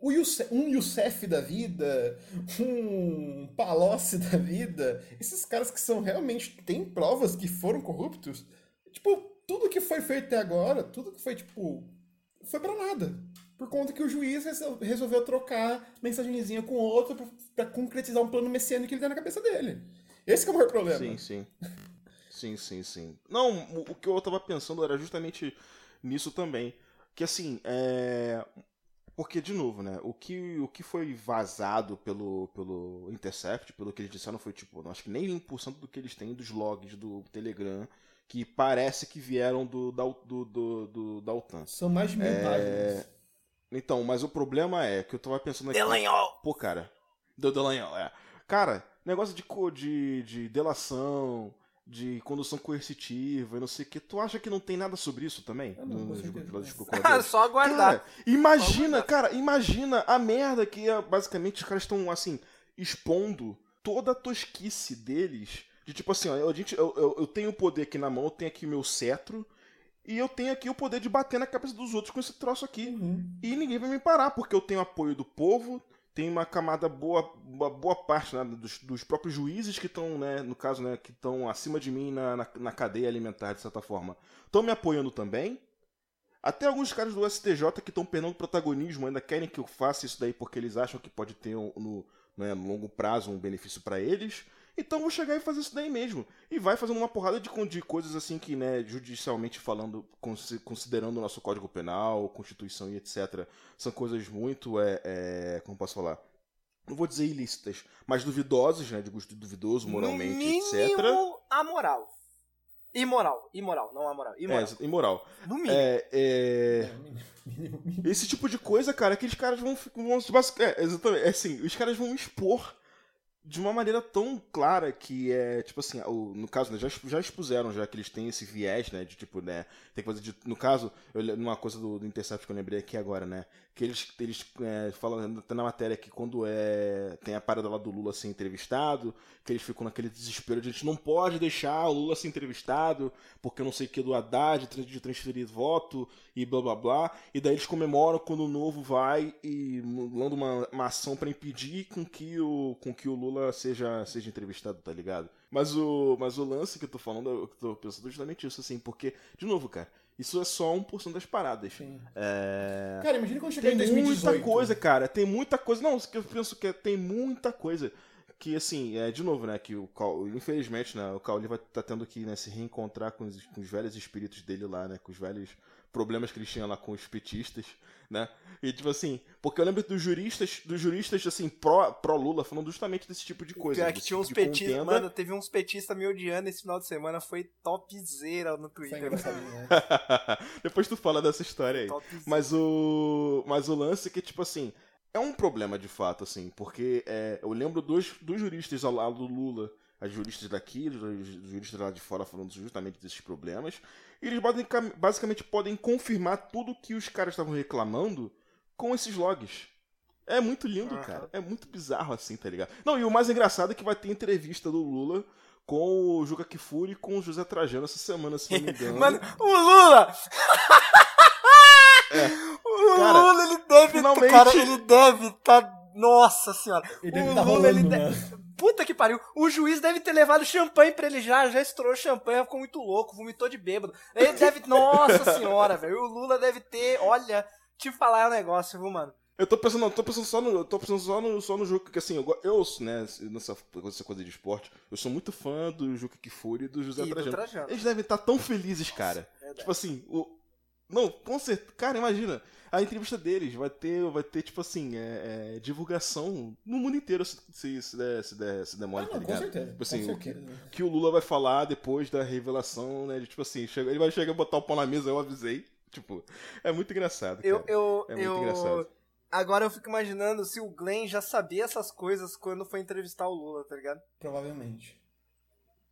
[SPEAKER 3] O Youssef, um Youssef da vida, um Palocci da vida, esses caras que são realmente. têm provas que foram corruptos. Tipo, tudo que foi feito até agora, tudo que foi, tipo. foi pra nada. Por conta que o juiz resol- resolveu trocar mensagenzinha com outro pra, pra concretizar um plano messiânico que ele tem na cabeça dele. Esse é o maior problema.
[SPEAKER 4] Sim, sim. Sim, sim, sim. Não, o que eu tava pensando era justamente nisso também. Que assim, é. Porque, de novo, né? O que, o que foi vazado pelo, pelo Intercept, pelo que eles disseram, foi tipo, não, acho que nem 1% do que eles têm dos logs do Telegram, que parece que vieram do, da, do, do, do- da OTAN.
[SPEAKER 3] São mais de mil
[SPEAKER 4] É,
[SPEAKER 3] páginas.
[SPEAKER 4] Então, mas o problema é que eu tava pensando aqui.
[SPEAKER 2] Delanhol!
[SPEAKER 4] Pô, cara. Do Dallagnol, é. Cara, negócio de, co- de, de delação, de condução coercitiva e não sei o que. Tu acha que não tem nada sobre isso também?
[SPEAKER 3] Ah, não,
[SPEAKER 4] Nos- pelos
[SPEAKER 2] Ah, só aguardar.
[SPEAKER 4] Cara, imagina, cara, imagina a merda que é, basicamente os caras estão, assim, expondo toda a tosquice deles. De tipo assim, ó, eu, a gente, eu, eu, eu tenho o poder aqui na mão, eu tenho aqui o meu cetro, e eu tenho aqui o poder de bater na cabeça dos outros com esse troço aqui.
[SPEAKER 3] Uhum.
[SPEAKER 4] E ninguém vai me parar, porque eu tenho apoio do povo, tem uma camada boa, uma boa parte né, dos, dos próprios juízes que estão, né, no caso, né, que estão acima de mim na, na, na cadeia alimentar, de certa forma. Estão me apoiando também. Até alguns caras do STJ que estão perdendo protagonismo ainda querem que eu faça isso daí porque eles acham que pode ter um- no, né, no longo prazo um benefício para eles. Então vou chegar e fazer isso daí mesmo. E vai fazendo uma porrada de, de coisas assim que, né, judicialmente falando, consi- considerando o nosso Código Penal, Constituição e etc., são coisas muito, é, é, como posso falar? Não vou dizer ilícitas, mas duvidosas, né, de gosto duvidoso, moralmente,
[SPEAKER 2] no
[SPEAKER 4] etc.
[SPEAKER 2] mínimo, amoral. Imoral, imoral, não amoral.
[SPEAKER 4] É,
[SPEAKER 2] Imoral.
[SPEAKER 4] exa- imoral.
[SPEAKER 2] no mínimo.
[SPEAKER 4] É, é... Esse tipo de coisa, cara, que os caras vão. vão é, exatamente. É assim, os caras vão expor de uma maneira tão clara que é, tipo assim, no caso, né, já, já expuseram já que eles têm esse viés, né, de tipo, né, tem que fazer de, no caso, eu, numa coisa do, do Intercept que eu lembrei aqui agora, né, que eles, eles é, falam até na matéria que quando é, tem a parada lá do Lula ser entrevistado, que eles ficam naquele desespero de a gente não pode deixar o Lula ser entrevistado, porque não sei o que do Haddad, de transferir voto e blá blá blá, e daí eles comemoram quando o novo vai e lança uma, uma ação pra impedir com que o, com que o Lula seja, seja entrevistado, tá ligado? Mas o, mas o lance que eu tô falando, eu tô pensando justamente isso, assim, porque, de novo, cara, isso é só 1% das paradas. É...
[SPEAKER 3] Cara, imagina quando chegar
[SPEAKER 4] Tem
[SPEAKER 3] em 2018.
[SPEAKER 4] muita coisa, cara. Tem muita coisa. Não, que eu penso que é- tem muita coisa. Que, assim, é de novo, né? Que o Cal, infelizmente, né? O Cauli vai estar tendo que né, se reencontrar com os, com os velhos espíritos dele lá, né? Com os velhos problemas que eles tinham lá com os petistas, né? E, tipo assim, porque eu lembro dos juristas, dos juristas, assim, pró- pró-Lula, falando justamente desse tipo de coisa.
[SPEAKER 2] Pior que tinha uns
[SPEAKER 4] tipo de
[SPEAKER 2] petistas. Mano, teve uns petistas me odiando esse final de semana. Foi topzera no Twitter.
[SPEAKER 4] Depois tu fala dessa história aí.
[SPEAKER 2] Topzera.
[SPEAKER 4] Mas o. Mas o lance é que, tipo assim, é um problema de fato, assim, porque é, eu lembro dos, dos juristas ao lado do Lula, as juristas daqui, os juristas lá de fora falando justamente desses problemas. E eles basicam- basicamente podem confirmar tudo que os caras estavam reclamando com esses logs. É muito lindo,
[SPEAKER 2] Aham.
[SPEAKER 4] cara. É muito bizarro assim, tá ligado? Não, e o mais engraçado é que vai ter entrevista do Lula com o Juca Kifuri e com o José Trajano essa semana, se não me engano.
[SPEAKER 2] Mano, o Lula! O
[SPEAKER 4] É. Cara,
[SPEAKER 2] Lula, ele deve.
[SPEAKER 4] finalmente-
[SPEAKER 2] Cara, ele deve tá. Nossa senhora.
[SPEAKER 3] Ele deve
[SPEAKER 2] o
[SPEAKER 3] tá
[SPEAKER 2] Lula, ele
[SPEAKER 3] rolando,
[SPEAKER 2] deve. Puta que pariu. O juiz deve ter levado champanhe pra ele já, já estourou champanhe, ficou muito louco, vomitou de bêbado. Ele deve. Nossa senhora, velho. O Lula deve ter. Olha, te falar um negócio, viu, mano?
[SPEAKER 4] Eu tô pensando, tô pensando só no, eu tô pensando só no, só no Juca, que assim, eu, eu né, nessa essa coisa de esporte, eu sou muito fã do Juca Kifuri e do José
[SPEAKER 2] E do
[SPEAKER 4] Trajano.
[SPEAKER 2] Trajano.
[SPEAKER 4] Eles devem estar tão felizes, cara.
[SPEAKER 2] verdade.
[SPEAKER 4] Tipo assim, o não, com certeza, cara, imagina, a entrevista deles vai ter, vai ter tipo assim, é, é, divulgação no mundo inteiro se se, se der, se der, se der
[SPEAKER 3] Ah,
[SPEAKER 4] tá
[SPEAKER 3] não, com
[SPEAKER 4] ligado?
[SPEAKER 3] certeza.
[SPEAKER 4] Tipo assim,
[SPEAKER 3] com
[SPEAKER 4] o que,
[SPEAKER 3] certeza.
[SPEAKER 4] que o Lula vai falar depois da revelação, né, de tipo assim, chega, ele vai chegar e botar o pau na mesa, eu avisei. Tipo, é muito engraçado,
[SPEAKER 2] Eu,
[SPEAKER 4] cara.
[SPEAKER 2] eu,
[SPEAKER 4] É muito
[SPEAKER 2] eu...
[SPEAKER 4] engraçado.
[SPEAKER 2] Agora eu fico imaginando se o Glenn já sabia essas coisas quando foi entrevistar o Lula, tá ligado?
[SPEAKER 3] Provavelmente.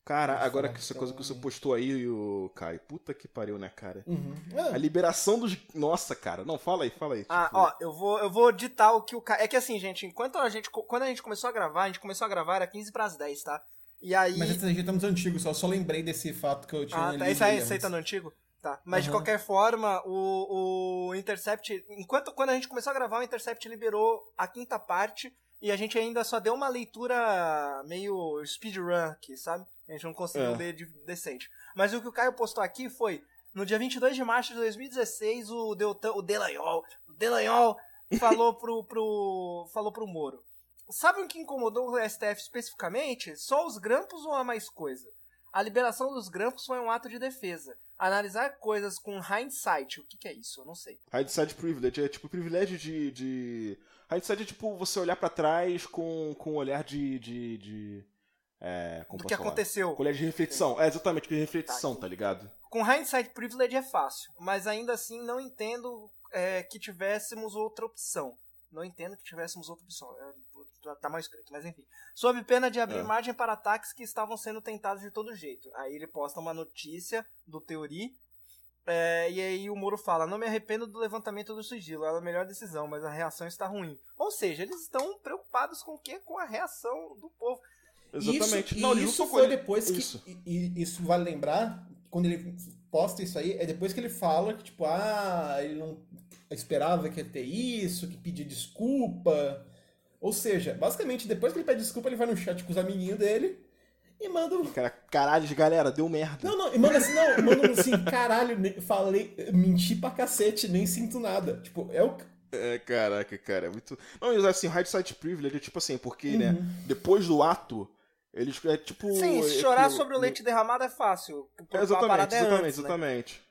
[SPEAKER 4] Cara, agora que essa coisa que você postou aí, o Caio, puta que pariu, né, cara?
[SPEAKER 3] Uhum.
[SPEAKER 4] A
[SPEAKER 3] Ah,
[SPEAKER 4] liberação dos. Nossa, cara. Não, fala aí, fala aí.
[SPEAKER 2] Ah,
[SPEAKER 4] tipo,
[SPEAKER 2] ó, eu vou, eu vou ditar o que o cara. É que assim, gente, enquanto a gente. Quando a gente começou a gravar, a gente começou a gravar, era 15 pras 10, tá? E aí.
[SPEAKER 3] mas esse aí estamos antigos, só, só lembrei desse fato que eu tinha
[SPEAKER 2] Ah, tá. Esse aí, esse aí tá no antigo? Tá. Mas de
[SPEAKER 3] Aham.
[SPEAKER 2] qualquer forma, o, o Intercept. Enquanto quando a gente começou a gravar, o Intercept liberou a quinta parte. E a gente ainda só deu uma leitura meio speedrun aqui, sabe? A gente não conseguiu
[SPEAKER 4] É.
[SPEAKER 2] ler de- decente. Mas o que o Caio postou aqui foi: no dia 22 de março de 2016, o, Deltan, o Delanhol, o Delanhol falou pro, pro, falou pro Moro. Sabe o que incomodou o STF especificamente? Só os grampos ou há mais coisa? A liberação dos grampos foi um ato de defesa. Analisar coisas com hindsight, o que, que é isso? Eu não sei.
[SPEAKER 4] Hindsight privilege. É tipo privilégio de. de... Hindsight é tipo você olhar pra trás com, com um olhar de. de, de... É, como
[SPEAKER 2] Do que
[SPEAKER 4] falar?
[SPEAKER 2] aconteceu.
[SPEAKER 4] Com olhar de reflexão. É, exatamente, de reflexão,
[SPEAKER 2] Tá,
[SPEAKER 4] tá ligado?
[SPEAKER 2] Com hindsight privilege é fácil, mas ainda assim não entendo é, que tivéssemos outra opção. Não entendo que tivéssemos outra opção. É, tá- tá mal escrito, mas enfim. Sob pena de abrir
[SPEAKER 4] É.
[SPEAKER 2] margem para ataques que estavam sendo tentados de todo jeito. Aí ele posta uma notícia do Teori. é, e aí o Moro fala: Não me arrependo do levantamento do sigilo, era a melhor decisão, mas a reação está ruim. Ou seja, eles estão preocupados com o quê? Com a reação do povo.
[SPEAKER 4] Exatamente.
[SPEAKER 3] Isso,
[SPEAKER 4] não,
[SPEAKER 3] e isso foi
[SPEAKER 4] colhe-
[SPEAKER 3] depois que.
[SPEAKER 4] Isso.
[SPEAKER 3] E, e isso vale lembrar, quando ele posta isso aí, é depois que ele fala que, tipo, ah, ele não esperava que ia ter isso, que pedir desculpa. Ou seja, basicamente, depois que ele pede desculpa, ele vai no chat com os amiguinhos dele e manda.
[SPEAKER 4] Cara, caralho, galera, deu merda.
[SPEAKER 3] Não, não, e manda assim, não, manda assim, caralho, falei, menti pra cacete, nem sinto nada. Tipo, é o.
[SPEAKER 4] É, caraca, cara, é muito. Não, mas assim, o hindsight privilege é tipo assim, porque, né,
[SPEAKER 3] Uhum.
[SPEAKER 4] depois do ato, Eles é tipo.
[SPEAKER 2] Sim,
[SPEAKER 4] é
[SPEAKER 2] chorar
[SPEAKER 4] que-
[SPEAKER 2] sobre o leite derramado é fácil.
[SPEAKER 4] É, exatamente,
[SPEAKER 2] parada é
[SPEAKER 4] exatamente,
[SPEAKER 2] antes, né?
[SPEAKER 4] exatamente.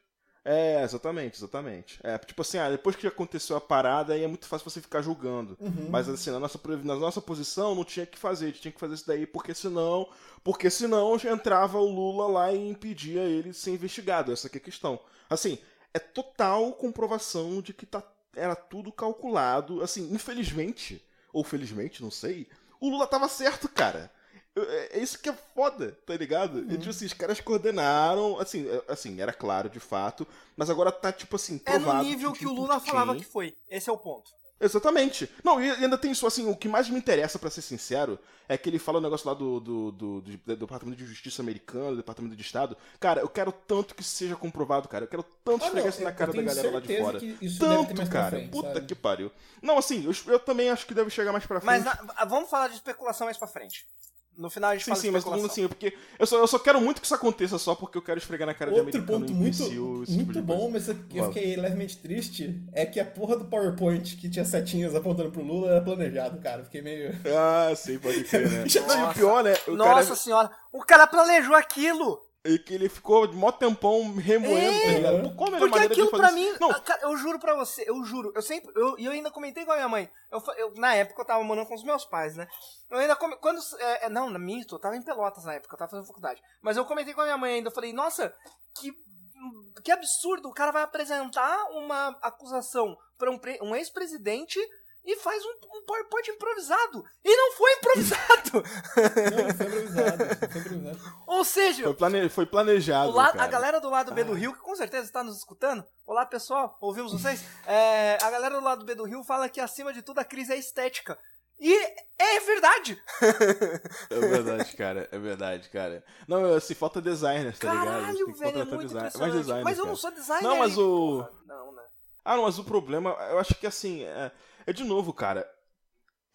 [SPEAKER 4] É, exatamente, exatamente. É, tipo assim, ah, depois que aconteceu a parada, aí é muito fácil você ficar julgando.
[SPEAKER 2] Uhum.
[SPEAKER 4] Mas assim, na nossa, na nossa posição não tinha que fazer, a gente tinha que fazer isso daí, porque senão. Porque senão entrava o Lula lá e impedia ele de ser investigado. Essa que é a questão. Assim, é total comprovação de que tá, era tudo calculado. Assim, infelizmente, ou felizmente, não sei, o Lula tava certo, cara. É é isso que é foda, tá ligado?
[SPEAKER 2] Uhum.
[SPEAKER 4] E, tipo assim, os caras coordenaram, assim, é- assim, era claro de fato, mas agora tá, tipo assim,
[SPEAKER 2] É no
[SPEAKER 4] provado.
[SPEAKER 2] nível que o
[SPEAKER 4] tipo,
[SPEAKER 2] Lula falava
[SPEAKER 4] quem-
[SPEAKER 2] que foi. Esse é o ponto.
[SPEAKER 4] Exatamente. Não, e ainda tem isso, assim, o que mais me interessa, pra ser sincero, é que ele fala o negócio lá do, do, do, do- do Departamento de Justiça americano, do Departamento de Estado. Cara, eu quero tanto que isso seja comprovado, cara. Eu quero tanto
[SPEAKER 3] Ah,
[SPEAKER 4] esfregar isso na cara da galera lá de fora. Tanto, cara.
[SPEAKER 3] frente,
[SPEAKER 4] Puta
[SPEAKER 3] sabe?
[SPEAKER 4] que pariu. Não, assim, eu, eu também acho que deve chegar mais pra frente.
[SPEAKER 2] Mas na- vamos falar de especulação mais pra frente. No final a gente
[SPEAKER 4] Sim,
[SPEAKER 2] fala
[SPEAKER 4] sim,
[SPEAKER 2] de
[SPEAKER 4] mas todo mundo assim, porque eu só, eu só quero muito que isso aconteça só porque eu quero esfregar na cara de
[SPEAKER 3] Outro
[SPEAKER 4] americano
[SPEAKER 3] ponto
[SPEAKER 4] e
[SPEAKER 3] muito,
[SPEAKER 4] tipo
[SPEAKER 3] muito
[SPEAKER 4] de
[SPEAKER 3] bom, mas eu eu
[SPEAKER 4] Fala.
[SPEAKER 3] fiquei levemente triste, é que a porra do PowerPoint que tinha setinhas apontando pro Lula era planejado, cara. Fiquei meio.
[SPEAKER 4] Ah, sim, pode crer, né? Não, e o pior, né? O
[SPEAKER 2] Nossa
[SPEAKER 4] cara,
[SPEAKER 2] senhora, o cara planejou aquilo!
[SPEAKER 4] E que ele ficou de mó tempão remoendo, tá ligado? Pô, Qual a melhor
[SPEAKER 2] Porque aquilo pra
[SPEAKER 4] isso?
[SPEAKER 2] mim,
[SPEAKER 4] Não,
[SPEAKER 2] cara, eu juro pra você, eu juro, eu sempre, eu, e eu ainda comentei com a minha mãe, eu, eu- na época eu tava morando com os meus pais, né, eu ainda, come, quando, é, é, não, na mito, eu tava em Pelotas na época, eu tava fazendo faculdade, mas eu comentei com a minha mãe ainda, eu falei, nossa, que, que absurdo, o cara vai apresentar uma acusação pra um, pre- um ex-presidente e faz um, um PowerPoint improvisado, e não foi improvisado,
[SPEAKER 3] Não, foi improvisado. Foi improvisado.
[SPEAKER 2] ou seja,
[SPEAKER 4] foi, plane... foi planejado, cara.
[SPEAKER 2] a galera do lado B do Rio, que com certeza está nos escutando. Olá, pessoal, ouvimos vocês? É, a galera do lado B do Rio fala que, acima de tudo, a crise é estética. E é verdade!
[SPEAKER 4] É verdade, cara. É verdade, cara. Não, assim, falta designers, tá ligado?
[SPEAKER 2] Caralho, velho, é muito
[SPEAKER 4] design- mais designers,
[SPEAKER 2] Mas eu
[SPEAKER 4] cara.
[SPEAKER 2] não sou designer.
[SPEAKER 4] Não, mas o-
[SPEAKER 2] Porra, Não, né?
[SPEAKER 4] Ah, não, mas o problema, eu acho que assim, é, é de novo, cara.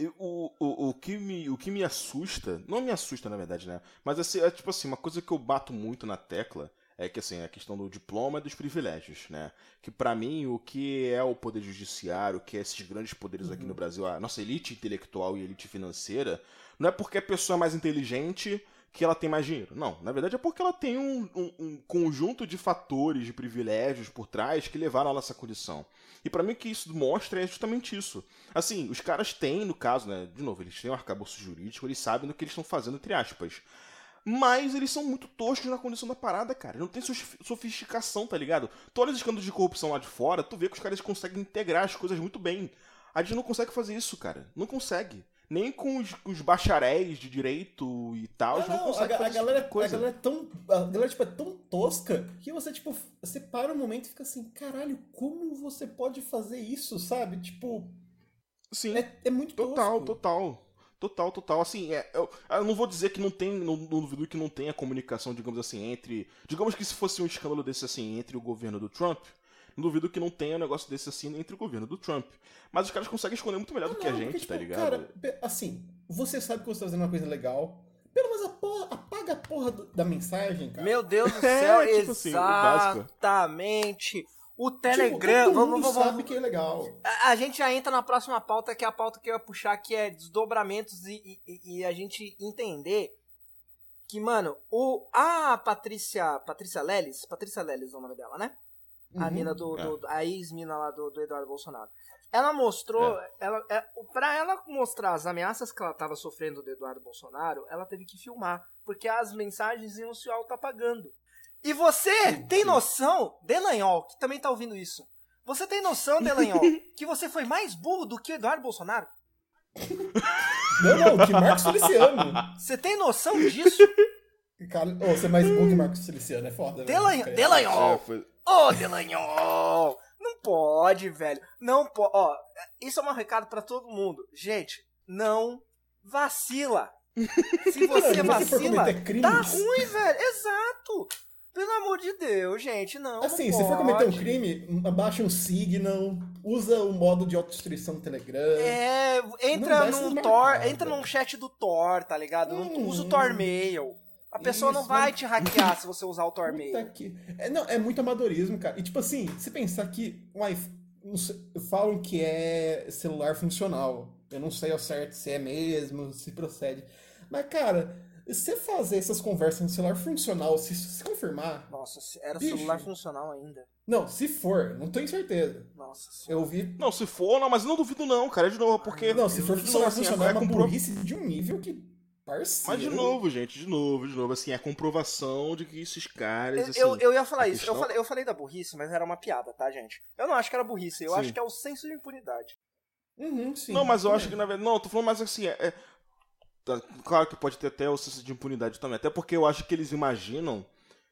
[SPEAKER 4] Eu- O, o, o, que me, o que me assusta, não me assusta na verdade, né? Mas assim, é tipo assim, uma coisa que eu bato muito na tecla é que assim, a questão do diploma e dos privilégios, né? Que pra mim o que é o poder judiciário, o que é esses grandes poderes aqui no Brasil, a nossa elite intelectual e elite financeira, não é porque a pessoa é mais inteligente que ela tem mais dinheiro. Não, na verdade é porque ela tem um, um- um conjunto de fatores, de privilégios por trás que levaram ela a essa condição. E pra mim o que isso mostra é justamente isso. Assim, os caras têm, no caso, né, de novo, eles têm um arcabouço jurídico, eles sabem do que eles estão fazendo, entre aspas. Mas eles são muito toscos na condição da parada, cara. Não tem sof- sofisticação, tá ligado? Olha os escândalos de corrupção lá de fora, tu vê que os caras conseguem integrar as coisas muito bem. A gente não consegue fazer isso, cara. Não consegue. Nem com os, os bacharéis de direito e tal, a gente
[SPEAKER 3] Não,
[SPEAKER 4] não
[SPEAKER 3] a, a
[SPEAKER 4] tipo
[SPEAKER 3] galera,
[SPEAKER 4] de
[SPEAKER 3] a
[SPEAKER 4] coisa.
[SPEAKER 3] galera é tão. A galera tipo, é tão tosca que você, tipo, você para um momento e fica assim, caralho, como você pode fazer isso, sabe? Tipo,
[SPEAKER 4] Sim.
[SPEAKER 3] é, é muito
[SPEAKER 4] Total,
[SPEAKER 3] tosco.
[SPEAKER 4] total. Total, total. Assim, é, eu, eu não vou dizer que não tem, não, não duvido que não tenha comunicação, digamos assim, entre. Digamos que se fosse um escândalo desse assim, entre o governo do Trump, não duvido que não tenha um negócio desse assim entre o governo do Trump. Mas os caras conseguem esconder muito melhor do que a
[SPEAKER 3] Não,
[SPEAKER 4] gente,
[SPEAKER 3] porque,
[SPEAKER 4] tá
[SPEAKER 3] tipo,
[SPEAKER 4] ligado?
[SPEAKER 3] Cara, assim, você sabe que você tá fazendo uma coisa legal. Pelo menos a porra- apaga a porra do- da mensagem, cara.
[SPEAKER 2] Meu Deus do
[SPEAKER 4] É,
[SPEAKER 2] céu,
[SPEAKER 4] tipo assim, o
[SPEAKER 2] exatamente. O
[SPEAKER 3] Tipo,
[SPEAKER 2] Telegram.
[SPEAKER 3] todo
[SPEAKER 2] vamos, vamos,
[SPEAKER 3] sabe
[SPEAKER 2] vamos,
[SPEAKER 3] que é legal.
[SPEAKER 2] A, a gente já entra na próxima pauta, que é a pauta que eu ia puxar, que é desdobramentos e, e- e a gente entender que, mano, o, a Patrícia. Patrícia Lelis, Patrícia Lelis é o nome dela, né? A
[SPEAKER 3] Uhum.
[SPEAKER 2] mina do,
[SPEAKER 4] É.
[SPEAKER 2] do- A ex-mina lá do, do Eduardo Bolsonaro. Ela mostrou. Ela, é, pra ela mostrar as ameaças que ela tava sofrendo do Eduardo Bolsonaro, ela teve que filmar. Porque as mensagens iam se auto-apagando. E você tem noção, Delanhol, que também tá ouvindo isso. Você tem noção, Delanhol, que você foi mais burro do que o Eduardo Bolsonaro?
[SPEAKER 3] Não, não, que Marcos Feliciano.
[SPEAKER 2] Você tem noção disso?
[SPEAKER 3] Cara, ô, você é mais bom que Marcos Feliciano, é foda.
[SPEAKER 2] Delanhol,
[SPEAKER 3] Cara,
[SPEAKER 2] Delanhol,
[SPEAKER 4] É, foi-
[SPEAKER 2] Ô, Delanhol! Não pode, velho. Não pode. Ó, isso é um recado pra todo mundo. Gente, não vacila. Se você vacila, tá ruim, velho. Exato. Pelo amor de Deus, gente, não.
[SPEAKER 3] Assim,
[SPEAKER 2] não
[SPEAKER 3] se for cometer um crime, abaixa um Signal, usa o modo de autodestruição do Telegram.
[SPEAKER 2] É, entra num Tor, entra num chat do Tor, tá ligado?
[SPEAKER 3] Hum.
[SPEAKER 2] usa o Tormail. A pessoa não
[SPEAKER 3] Isso,
[SPEAKER 2] vai
[SPEAKER 3] mas-
[SPEAKER 2] te hackear se você usar o
[SPEAKER 3] que... é, não, é muito amadorismo, cara. E tipo assim, se pensar que um não falam que é celular funcional. Eu não sei ao certo se é mesmo, se procede. Mas, cara, você fazer essas conversas no celular funcional, se, se confirmar.
[SPEAKER 2] Nossa, era
[SPEAKER 3] Bicho.
[SPEAKER 2] celular funcional ainda.
[SPEAKER 3] Não, se for, não tenho certeza.
[SPEAKER 2] Nossa senhora.
[SPEAKER 3] Eu vi.
[SPEAKER 4] Não, se for, não, mas eu não duvido não, cara, é de novo, porque...
[SPEAKER 3] Não, se for celular
[SPEAKER 4] assim,
[SPEAKER 3] funcional, é uma
[SPEAKER 4] compro-
[SPEAKER 3] burrice de um nível que. Parceiro.
[SPEAKER 4] Mas de novo, gente, de novo, de novo, assim, é a comprovação de que esses caras, assim...
[SPEAKER 2] Eu, eu ia falar isso. Eu
[SPEAKER 4] questão-
[SPEAKER 2] falei, eu falei da burrice, mas era uma piada, tá, gente? Eu não acho que era burrice, eu
[SPEAKER 4] Sim.
[SPEAKER 2] acho que é o senso de impunidade.
[SPEAKER 3] Uhum, sim.
[SPEAKER 4] Não, mas eu acho que na verdade. Não, eu tô falando mais assim. É, é- tá, claro que pode ter até o senso de impunidade também. Até porque eu acho que eles imaginam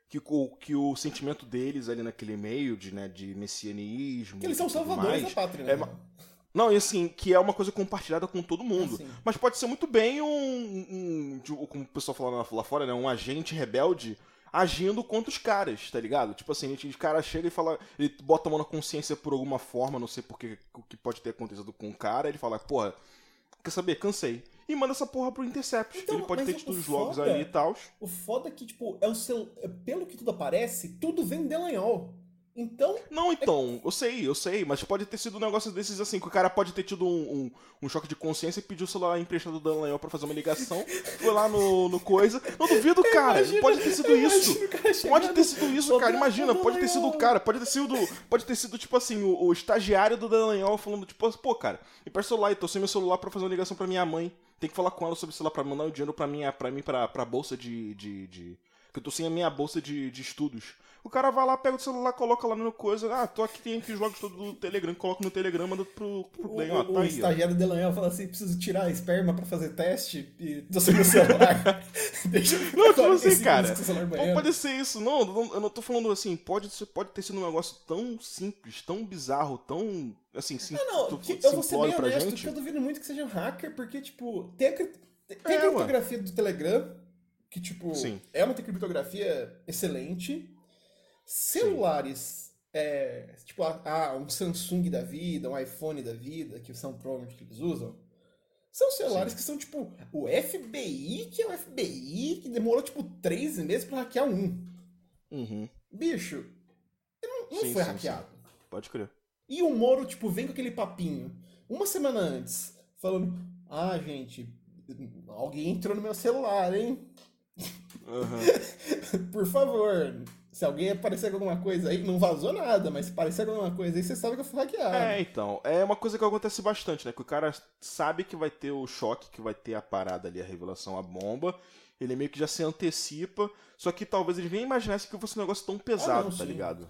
[SPEAKER 4] que o, que o sentimento deles ali naquele meio de, né, de messianismo.
[SPEAKER 3] Que eles são salvadores
[SPEAKER 4] mais,
[SPEAKER 3] da pátria, né?
[SPEAKER 4] é Não, e assim, que é uma coisa compartilhada com todo mundo.
[SPEAKER 3] Ah, sim.
[SPEAKER 4] Mas pode ser muito bem um, um, como o pessoal fala lá- fora, né? Um agente rebelde agindo contra os caras, tá ligado? Tipo assim, o cara chega e fala, ele bota a mão na consciência por alguma forma, não sei porque, o que pode ter acontecido com o cara, ele fala, porra, quer saber, cansei. E manda essa porra pro Intercept.
[SPEAKER 3] Então,
[SPEAKER 4] ele pode ter
[SPEAKER 3] o
[SPEAKER 4] tido os logs
[SPEAKER 3] foda-
[SPEAKER 4] ali e tal.
[SPEAKER 3] O foda é que, tipo, é o cel... é- pelo que tudo aparece, tudo vem de Delanhol. Então,
[SPEAKER 4] Não, então, eu sei, eu sei, mas pode ter sido um negócio desses assim, que o cara pode ter tido um, um, um choque de consciência e pediu o celular emprestado do Dallagnol pra fazer uma ligação, foi lá no, no coisa. Não duvido, cara,
[SPEAKER 3] Imagina-
[SPEAKER 4] pode ter sido isso. Pode ter sido isso,
[SPEAKER 3] "Ô,
[SPEAKER 4] cara,
[SPEAKER 3] Dan-
[SPEAKER 4] imagina, pode ter sido o
[SPEAKER 3] Dallagnol."
[SPEAKER 4] cara, pode ter sido, pode ter sido tipo assim, o, o estagiário do Dallagnol falando, tipo, pô, cara, empresta o celular, eu tô sem meu celular pra fazer uma ligação pra minha mãe, tem que falar com ela sobre o celular pra mandar o dinheiro pra minha, pra mim, pra, pra bolsa de, de, de- que eu tô sem a minha bolsa de, de estudos. O cara vai lá, pega o celular, coloca lá no coisa. Ah, tô aqui, tem aqui os logs todos do Telegram, coloca no Telegram, manda pro, pro
[SPEAKER 3] O.
[SPEAKER 4] Ó,
[SPEAKER 3] o-
[SPEAKER 4] tá
[SPEAKER 3] o
[SPEAKER 4] aí,
[SPEAKER 3] estagiário de Delanhol fala assim: preciso tirar a esperma pra fazer teste e tô sem meu celular. Deixa eu
[SPEAKER 4] Não, tipo
[SPEAKER 3] 45
[SPEAKER 4] assim, cara. Não pode ser isso, não, não, Eu não tô falando assim, pode, pode ter sido um negócio tão simples, tão bizarro, tão. Assim, sim,
[SPEAKER 3] Ah, não, que eu vou ser bem honesto,
[SPEAKER 4] gente.
[SPEAKER 3] eu duvido muito que seja um hacker, porque, tipo, tem a, tem a
[SPEAKER 4] É,
[SPEAKER 3] criptografia do Telegram, que, tipo,
[SPEAKER 4] Sim.
[SPEAKER 3] é uma criptografia excelente. Celulares, é, tipo, ah, um Samsung da vida, um iPhone da vida, que são provavelmente que eles usam, são celulares que são, tipo, o FBI, que é o FBI, que demorou, tipo, três meses pra hackear um.
[SPEAKER 4] Uhum,
[SPEAKER 3] Bicho, não, não
[SPEAKER 4] Sim,
[SPEAKER 3] foi
[SPEAKER 4] sim,
[SPEAKER 3] hackeado.
[SPEAKER 4] pode crer.
[SPEAKER 3] E o Moro, tipo, vem com aquele papinho, uma semana antes, falando: Ah, gente, alguém entrou no meu celular, hein?
[SPEAKER 4] Aham.
[SPEAKER 3] Por favor, se alguém aparecer com alguma coisa aí, não vazou nada, mas se aparecer com alguma coisa aí, você sabe que eu fui hackeado.
[SPEAKER 4] É, então, é uma coisa que acontece bastante, né? Que o cara sabe que vai ter o choque, que vai ter a parada ali, a revelação, a bomba. Ele meio que já se antecipa, só que talvez ele nem imaginasse que fosse um negócio tão pesado,
[SPEAKER 3] não,
[SPEAKER 4] tá ligado?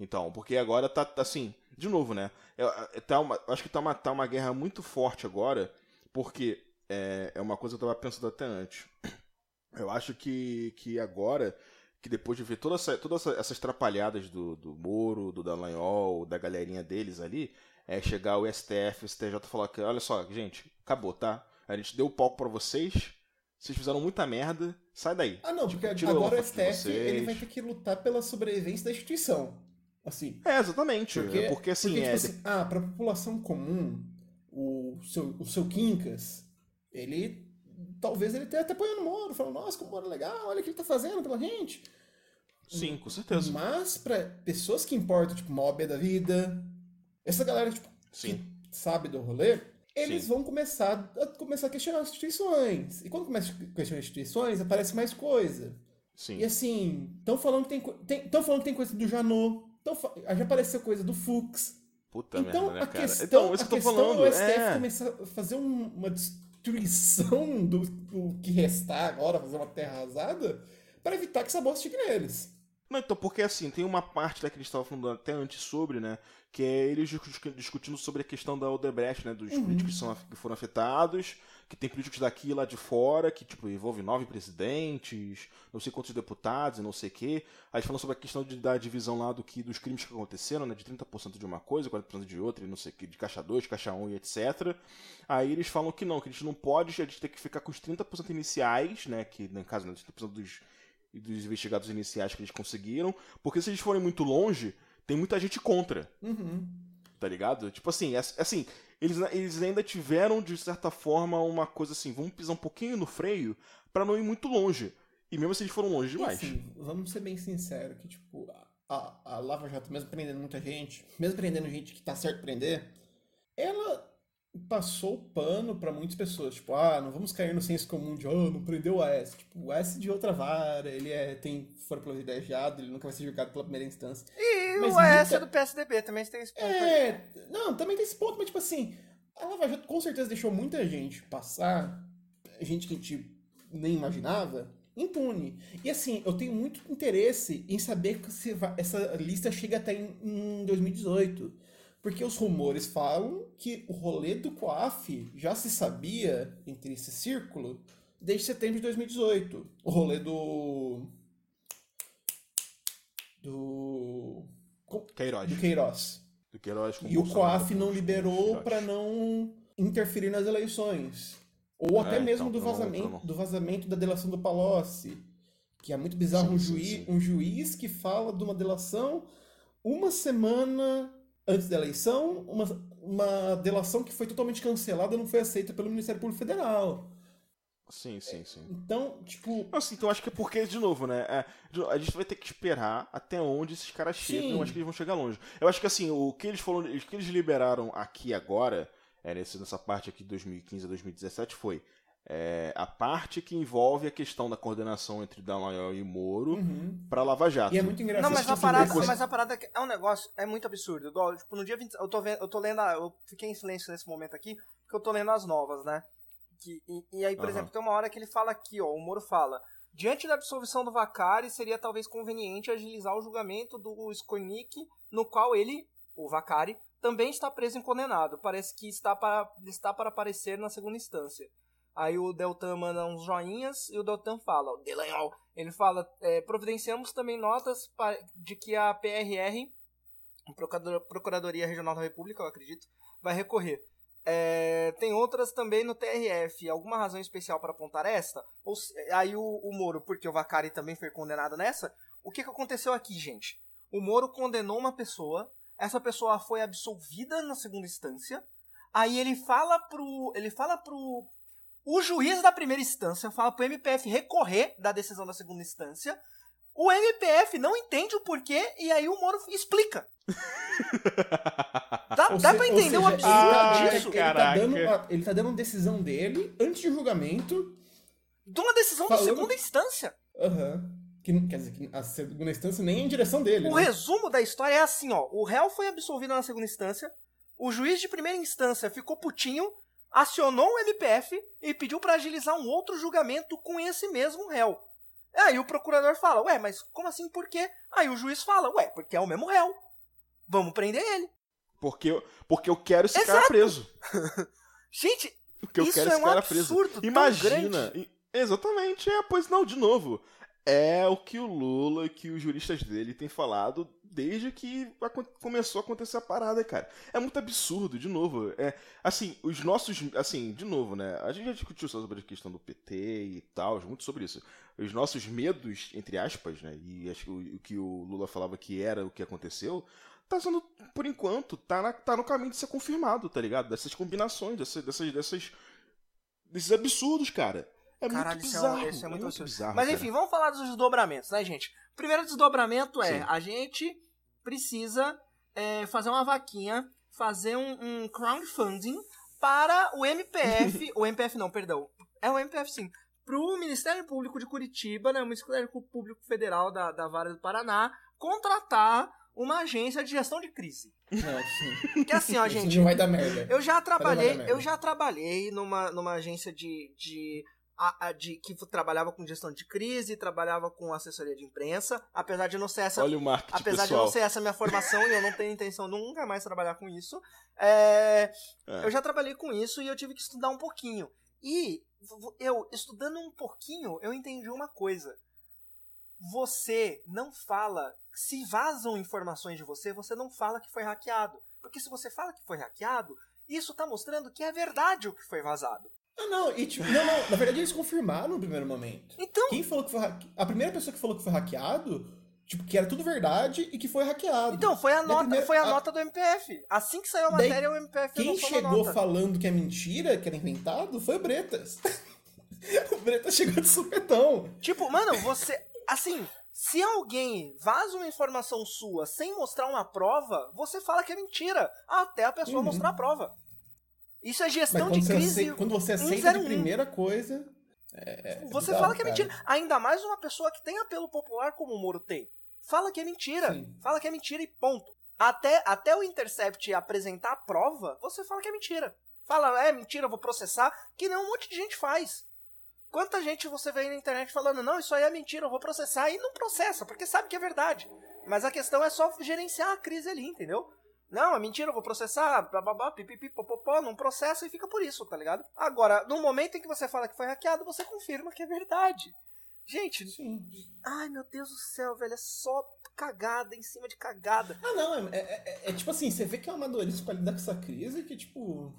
[SPEAKER 4] Então, porque agora tá tá assim, de novo, né? É, é, tá uma, acho que tá uma, tá uma guerra muito forte agora, porque é, é uma coisa que eu tava pensando até antes. Eu acho que, que agora, que depois de ver toda essa, todas essa, essas trapalhadas do, do Moro, do Dallagnol, da galerinha deles ali, é chegar o STF, o STJ falar que, olha só, gente, acabou, tá? A gente deu o palco pra vocês, vocês fizeram muita merda, sai daí.
[SPEAKER 3] Ah, não, porque
[SPEAKER 4] tira
[SPEAKER 3] agora o STF ele vai ter que lutar pela sobrevivência da instituição. Assim.
[SPEAKER 4] É, exatamente.
[SPEAKER 3] Porque,
[SPEAKER 4] Porque, assim,
[SPEAKER 3] porque,
[SPEAKER 4] é.
[SPEAKER 3] tipo assim, ah, pra população comum, o seu, o seu Quincas, ele. Talvez ele tenha até apoiando o Moro, falando, nossa, como o Moro é legal, olha o que ele tá fazendo pela gente.
[SPEAKER 4] Sim, com certeza.
[SPEAKER 3] Mas pra pessoas que importam, tipo, Mob da vida, essa galera, tipo,
[SPEAKER 4] Sim.
[SPEAKER 3] que sabe do rolê, eles
[SPEAKER 4] Sim.
[SPEAKER 3] vão começar a, começar a questionar as instituições. E quando começa a questionar as instituições, aparece mais coisa.
[SPEAKER 4] Sim.
[SPEAKER 3] E assim, estão falando que tem, tem, tão falando que tem coisa do Janot, tão já apareceu coisa do Fux.
[SPEAKER 4] Puta
[SPEAKER 3] então
[SPEAKER 4] merda, né,
[SPEAKER 3] a questão,
[SPEAKER 4] então, isso
[SPEAKER 3] a
[SPEAKER 4] que eu tô
[SPEAKER 3] questão
[SPEAKER 4] falando.
[SPEAKER 3] é o STF
[SPEAKER 4] é...
[SPEAKER 3] começar a fazer um- uma destruição do, do que restar agora, fazer uma terra arrasada, para evitar que essa bosta chegue neles.
[SPEAKER 4] Não, então, porque assim, tem uma parte lá que a gente estava falando até antes sobre, né? Que é eles discu- discutindo sobre a questão da Odebrecht, né? Dos políticos que, são, que foram afetados, que tem políticos daqui e lá de fora, que, tipo, envolve nove presidentes, não sei quantos deputados e não sei o quê. Aí eles falam sobre a questão de, da divisão lá do que, dos crimes que aconteceram, né? De 30% de uma coisa, 40% de outra, e não sei o quê, de caixa 2, caixa 1 e etc. Aí eles falam que não, que a gente não pode, a gente tem que ficar com os 30% iniciais, né? Que, no caso, né, 30% dos e dos investigados iniciais que eles conseguiram, porque se eles forem muito longe, tem muita gente contra,
[SPEAKER 3] Uhum.
[SPEAKER 4] tá ligado? Tipo assim, é, assim, eles, eles ainda tiveram, de certa forma, uma coisa assim, vamos pisar um pouquinho no freio pra não ir muito longe. E mesmo se eles foram longe
[SPEAKER 3] E
[SPEAKER 4] demais.
[SPEAKER 3] assim, vamos ser bem sinceros, que tipo, a, a, a Lava Jato, mesmo prendendo muita gente, mesmo prendendo gente que tá certo prender, ela passou o pano pra muitas pessoas. Tipo, ah, não vamos cair no senso comum de, oh, não prendeu o AS. Tipo, o AS de outra vara, ele é, tem fora privilegiado, ele nunca vai ser julgado pela primeira instância.
[SPEAKER 2] E
[SPEAKER 3] Mas
[SPEAKER 2] o AS
[SPEAKER 3] muita-
[SPEAKER 2] é do PSDB também tem esse ponto.
[SPEAKER 3] É, não, também tem esse ponto, mas tipo assim, a Lava Jato com certeza deixou muita gente passar, gente que a gente nem imaginava, impune. E assim, eu tenho muito interesse em saber se essa lista chega até em, em 2018. Porque os rumores falam que o rolê do COAF já se sabia entre esse círculo desde setembro de 2018. O rolê do. Do.
[SPEAKER 4] Queiroz.
[SPEAKER 3] Do Queiroz.
[SPEAKER 4] Do Queiroz
[SPEAKER 3] E o. COAF não liberou para não interferir nas eleições. Ou até
[SPEAKER 4] É,
[SPEAKER 3] mesmo
[SPEAKER 4] então,
[SPEAKER 3] do,
[SPEAKER 4] pra não-
[SPEAKER 3] vazamento,
[SPEAKER 4] não-
[SPEAKER 3] do vazamento da delação do Palocci. Que é muito bizarro
[SPEAKER 4] Sim,
[SPEAKER 3] um, juiz,
[SPEAKER 4] sim.
[SPEAKER 3] um juiz que fala de uma delação uma semana antes da eleição, uma, uma delação que foi totalmente cancelada não foi aceita pelo Ministério Público Federal.
[SPEAKER 4] Sim, sim, sim.
[SPEAKER 3] Então, tipo,
[SPEAKER 4] Assim, então acho que é porque, de novo, né? é, a gente vai ter que esperar até onde esses caras chegam.
[SPEAKER 3] Sim.
[SPEAKER 4] Eu acho que eles vão chegar longe. Eu acho que assim, o que eles foram. O que eles liberaram aqui agora, é, nessa parte aqui de 2015 a 2017, foi. É, a parte que envolve a questão da coordenação entre Dallagnol e Moro
[SPEAKER 3] uhum.
[SPEAKER 4] pra Lava Jato.
[SPEAKER 3] e é muito engraçado.
[SPEAKER 2] Não, mas a
[SPEAKER 3] tipo,
[SPEAKER 2] parada,
[SPEAKER 3] depois-
[SPEAKER 2] mas a parada é um negócio, é muito absurdo. Igual, tipo, no dia 20, eu tô vendo, eu tô lendo, a- eu fiquei em silêncio nesse momento aqui, porque eu tô lendo as novas, né? Que, e, e aí, por
[SPEAKER 4] Aham.
[SPEAKER 2] exemplo, tem uma hora que ele fala aqui, ó, o Moro fala, diante da absolvição do Vacari, seria talvez conveniente agilizar o julgamento do Skornik, no qual ele, o Vacari, também está preso e condenado. Parece que está para, está para aparecer na segunda instância. Aí o Deltan manda uns joinhas e o Deltan fala, o Delanhol, ele fala, é, providenciamos também notas de que a PRR, Procuradoria Regional da República, eu acredito, vai recorrer. É, tem outras também no TRF. Alguma razão especial para apontar esta? Ou aí o, o Moro, porque o Vacari também foi condenado nessa. O que, que aconteceu aqui, gente? O Moro condenou uma pessoa, essa pessoa foi absolvida na segunda instância. Aí ele fala pro. Ele fala pro. O juiz da primeira instância fala pro MPF recorrer da decisão da segunda instância. O MPF não entende o porquê e aí o Moro explica. Dá,
[SPEAKER 3] Ou
[SPEAKER 2] dá
[SPEAKER 3] se-
[SPEAKER 2] pra entender o absurdo
[SPEAKER 3] ele tá-
[SPEAKER 4] Ai,
[SPEAKER 2] disso?
[SPEAKER 3] Ele tá, dando, ele tá dando uma decisão dele antes de julgamento.
[SPEAKER 2] De uma decisão
[SPEAKER 3] Falando-
[SPEAKER 2] de segunda instância.
[SPEAKER 3] Aham. Que, quer dizer, que a segunda instância nem é em direção dele.
[SPEAKER 2] O
[SPEAKER 3] né?
[SPEAKER 2] resumo da história é assim, ó. O réu foi absolvido na segunda instância. O juiz de primeira instância ficou putinho, acionou o MPF e pediu pra agilizar um outro julgamento com esse mesmo réu. Aí o procurador fala, ué, mas como assim, por quê? Aí o juiz fala, ué, porque é o mesmo réu. Vamos prender ele.
[SPEAKER 4] Porque, eu- porque eu quero esse cara
[SPEAKER 2] Exato.
[SPEAKER 4] preso.
[SPEAKER 2] Gente,
[SPEAKER 4] Porque eu
[SPEAKER 2] Isso
[SPEAKER 4] quero
[SPEAKER 2] é
[SPEAKER 4] esse
[SPEAKER 2] um
[SPEAKER 4] cara
[SPEAKER 2] absurdo
[SPEAKER 4] preso. Imagina. Exatamente, é, pois não, de novo. É o que o Lula, que os juristas dele têm falado desde que começou a acontecer a parada, cara. É muito absurdo, de novo. É, assim, os nossos. Assim, de novo, né? A gente já discutiu sobre a questão do PT e tal, muito sobre isso. Os nossos medos, entre aspas, né? E acho que o, o que o Lula falava que era o que aconteceu, tá sendo, por enquanto, tá, na- tá no caminho de ser confirmado, tá ligado? Dessas combinações, dessas, dessas, dessas desses absurdos, cara. É
[SPEAKER 2] Caralho,
[SPEAKER 4] muito
[SPEAKER 2] isso é,
[SPEAKER 4] bizarro.
[SPEAKER 2] um, isso é muito absurdo.
[SPEAKER 4] bizarro.
[SPEAKER 2] Mas
[SPEAKER 4] cara.
[SPEAKER 2] enfim, vamos falar dos desdobramentos, né, gente? O primeiro desdobramento é
[SPEAKER 4] Sim.
[SPEAKER 2] a gente precisa é, fazer uma vaquinha, fazer um, um crowdfunding para o MPF, o MPF não, perdão, é o MPF sim, para o Ministério Público de Curitiba, né, o Ministério Público Federal da, da Vara do Paraná, contratar uma agência de gestão de crise.
[SPEAKER 3] Não, sim.
[SPEAKER 2] Que assim, ó,
[SPEAKER 3] Isso
[SPEAKER 2] gente,
[SPEAKER 3] não vai dar merda.
[SPEAKER 2] eu já trabalhei, eu já trabalhei numa, numa agência de, de, a- a- de que trabalhava com gestão de crise, trabalhava com assessoria de imprensa, apesar de não ser essa,
[SPEAKER 4] Olha o marketing
[SPEAKER 2] apesar de
[SPEAKER 4] pessoal.
[SPEAKER 2] não ser essa minha formação e eu não tenho intenção nunca mais trabalhar com isso. é,
[SPEAKER 4] É.
[SPEAKER 2] Eu já trabalhei com isso e eu tive que estudar um pouquinho. E eu estudando um pouquinho, eu entendi uma coisa. Você não fala, se vazam informações de você, você não fala que foi hackeado. Porque se você fala que foi hackeado, isso tá mostrando que é verdade o que foi vazado.
[SPEAKER 3] Ah, não, e tipo, não, não, na verdade eles confirmaram no primeiro momento.
[SPEAKER 2] Então,
[SPEAKER 3] Quem falou que foi hacke... A primeira pessoa que falou que foi hackeado, tipo, que era tudo verdade e que foi hackeado.
[SPEAKER 2] então foi a nota,
[SPEAKER 3] primeiro-
[SPEAKER 2] foi a
[SPEAKER 3] a-
[SPEAKER 2] nota do MPF. Assim que saiu a
[SPEAKER 3] Daí,
[SPEAKER 2] matéria, o MPF
[SPEAKER 3] Quem chegou falando que é mentira, que era inventado, foi o Bretas. o Bretas chegou de supetão.
[SPEAKER 2] Tipo, mano, você. Assim, se alguém vaza uma informação sua sem mostrar uma prova, você fala que é mentira. Até a pessoa
[SPEAKER 3] Uhum.
[SPEAKER 2] mostrar a prova. Isso é gestão de
[SPEAKER 3] você,
[SPEAKER 2] crise.
[SPEAKER 3] aceita, quando você aceita de
[SPEAKER 2] 101.
[SPEAKER 3] primeira coisa. é- é
[SPEAKER 2] Você
[SPEAKER 3] bizarro,
[SPEAKER 2] fala que é
[SPEAKER 3] cara.
[SPEAKER 2] mentira. Ainda mais uma pessoa que tem apelo popular como o Moro tem. Fala que é mentira.
[SPEAKER 3] Sim.
[SPEAKER 2] Fala que é mentira e ponto. Até, até o Intercept apresentar a prova, você fala que é mentira. Fala, é mentira, eu vou processar, que nem um monte de gente faz. Quanta gente você vê na internet falando, não, isso aí é mentira, eu vou processar, e não processa, porque sabe que é verdade. Mas a questão é só gerenciar a crise ali, entendeu? Não, é mentira, eu vou processar, bababá, pipipi, popopó, não processa e fica por isso, tá ligado? Agora, no momento em que você fala que foi hackeado, você confirma que é verdade. Gente,
[SPEAKER 3] Sim.
[SPEAKER 2] ai meu Deus do céu, velho, é só cagada em cima de cagada.
[SPEAKER 3] Ah, não, é, é- é- é tipo assim, você vê que é uma amadorismo pra lidar com essa crise que, tipo,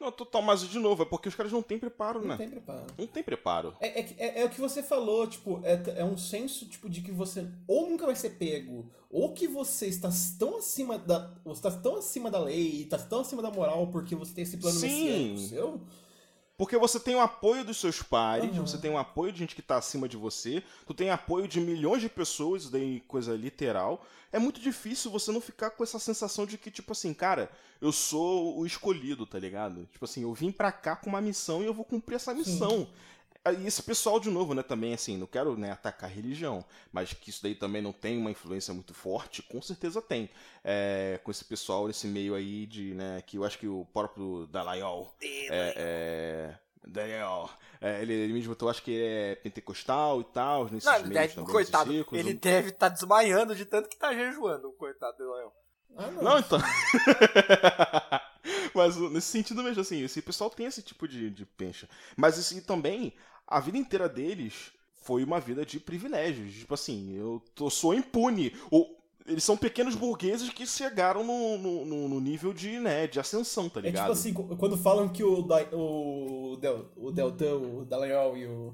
[SPEAKER 4] Não, total, mas de novo, é porque os caras não têm preparo,
[SPEAKER 3] não
[SPEAKER 4] né?
[SPEAKER 3] tem preparo.
[SPEAKER 4] Não tem preparo.
[SPEAKER 3] É, é, é- é o que você falou, tipo, é, é um senso tipo, de que você ou nunca vai ser pego, ou que você está tão acima da. Você está tão acima da lei, está tão acima da moral porque você tem esse plano
[SPEAKER 4] Sim.
[SPEAKER 3] messiânico seu.
[SPEAKER 4] Porque você tem o apoio dos seus pares,
[SPEAKER 3] Aham.
[SPEAKER 4] você tem o apoio de gente que tá acima de você, tu tem apoio de milhões de pessoas, isso daí coisa literal. É muito difícil você não ficar com essa sensação de que, tipo assim, cara, eu sou o escolhido, tá ligado? Tipo assim, eu vim pra cá com uma missão e eu vou cumprir essa missão. E esse pessoal, de novo, né, também, assim, não quero né, atacar a religião, mas que isso daí também não tem uma influência muito forte, com certeza tem. É, com esse pessoal, nesse meio aí de, né, que eu acho que o próprio Dalaiol é, é, Daniel, é, ele, ele mesmo, eu acho que ele é pentecostal e tal, nesses
[SPEAKER 2] Não, ele
[SPEAKER 4] meios
[SPEAKER 2] deve,
[SPEAKER 4] também,
[SPEAKER 2] coitado,
[SPEAKER 4] nesses círculos.
[SPEAKER 2] ele deve estar desmaiando de tanto que tá jejuando, o coitado do Leão.
[SPEAKER 3] Ah, não.
[SPEAKER 4] Não, então. Mas nesse sentido mesmo, assim, esse pessoal tem esse tipo de, de pencha. Mas assim, também, a vida inteira deles foi uma vida de privilégios. Tipo assim, eu tô, sou impune. Ou, eles são pequenos burgueses que chegaram no, no, no- nível de, né, de ascensão, tá
[SPEAKER 3] É
[SPEAKER 4] ligado?
[SPEAKER 3] tipo assim, qu- quando falam que o, da, o, Del, o Deltan, o Dallagnol e o,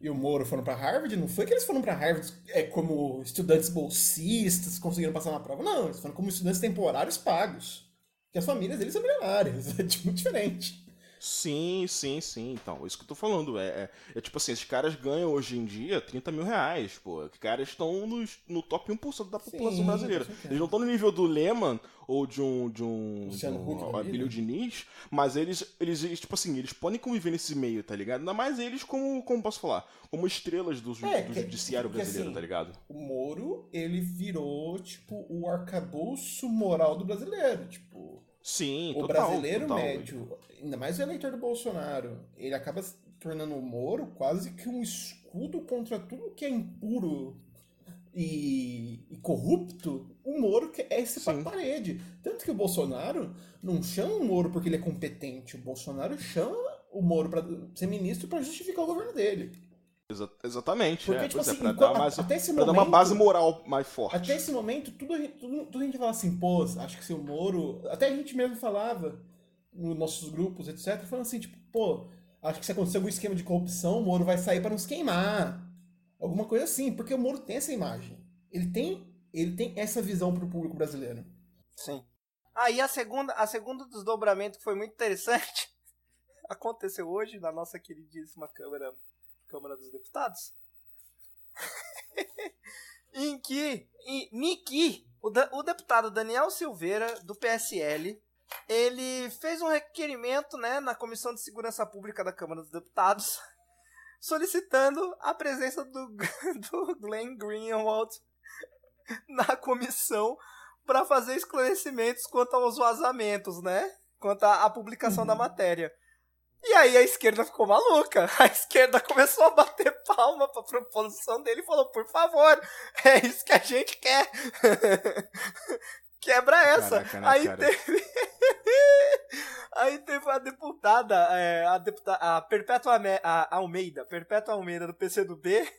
[SPEAKER 3] e o Moro foram pra Harvard, não foi que eles foram pra Harvard é, como estudantes bolsistas, conseguiram passar na prova. Não, eles foram como estudantes temporários pagos. Que as famílias deles são milionárias. É tipo muito diferente.
[SPEAKER 4] Sim, sim, sim. Então, isso que eu tô falando. É, é, é tipo assim, esses caras ganham hoje em dia 30 mil reais, pô. Os caras estão nos- no top 1% da população
[SPEAKER 3] Sim,
[SPEAKER 4] brasileira. Eles não estão no nível do Lehman ou de um. de um. de
[SPEAKER 3] Luciano
[SPEAKER 4] um
[SPEAKER 3] vida.
[SPEAKER 4] Abílio Diniz, mas eles, eles, eles, tipo assim, eles podem conviver nesse meio, tá ligado? Ainda mais eles como, como posso falar? Como estrelas do,
[SPEAKER 3] É,
[SPEAKER 4] do
[SPEAKER 3] que-
[SPEAKER 4] judiciário
[SPEAKER 3] porque
[SPEAKER 4] brasileiro,
[SPEAKER 3] assim,
[SPEAKER 4] tá ligado?
[SPEAKER 3] O Moro, ele virou, tipo, o arcabouço moral do brasileiro. Tipo,
[SPEAKER 4] Sim,
[SPEAKER 3] o
[SPEAKER 4] total.
[SPEAKER 3] brasileiro
[SPEAKER 4] total.
[SPEAKER 3] médio, ainda mais o eleitor do Bolsonaro, ele acaba se tornando o Moro quase que um escudo contra tudo que é impuro e, e corrupto. O Moro que é esse
[SPEAKER 4] Sim.
[SPEAKER 3] parede. Tanto que o Bolsonaro não chama o Moro porque ele é competente. O Bolsonaro chama o Moro para ser ministro para justificar o governo dele.
[SPEAKER 4] Exa- exatamente.
[SPEAKER 3] Porque,
[SPEAKER 4] é,
[SPEAKER 3] tipo
[SPEAKER 4] é,
[SPEAKER 3] assim,
[SPEAKER 4] dar, mais,
[SPEAKER 3] até esse
[SPEAKER 4] pra dar uma
[SPEAKER 3] momento-
[SPEAKER 4] base moral mais forte.
[SPEAKER 3] Até esse momento, tudo, a gente- tudo, tudo a gente fala assim, pô, acho que se o Moro. Até a gente mesmo falava nos nossos grupos, etc., falando assim, tipo, pô, acho que se acontecer algum esquema de corrupção, o Moro vai sair para nos queimar. Alguma coisa assim, porque o Moro tem essa imagem. Ele tem, ele tem essa visão pro público brasileiro.
[SPEAKER 2] Sim. Aí a segunda, a segunda desdobramento que foi muito interessante aconteceu hoje na nossa queridíssima Câmara, Câmara dos Deputados. em que, em, Niki, o, da- o deputado Daniel Silveira, do PSL, ele fez um requerimento né, na Comissão de Segurança Pública da Câmara dos Deputados, solicitando a presença do, do Glenn Greenwald na comissão para fazer esclarecimentos quanto aos vazamentos, né? Quanto à, à publicação da matéria. E aí a esquerda ficou maluca. A esquerda começou a bater palma pra proposição dele e falou: por favor, é isso que a gente quer. Quebra essa.
[SPEAKER 4] Caraca, né,
[SPEAKER 2] aí
[SPEAKER 4] cara?
[SPEAKER 2] teve. aí teve a deputada, é, a, deputada a Perpétua a Almeida, Perpétua Almeida do PCdoB.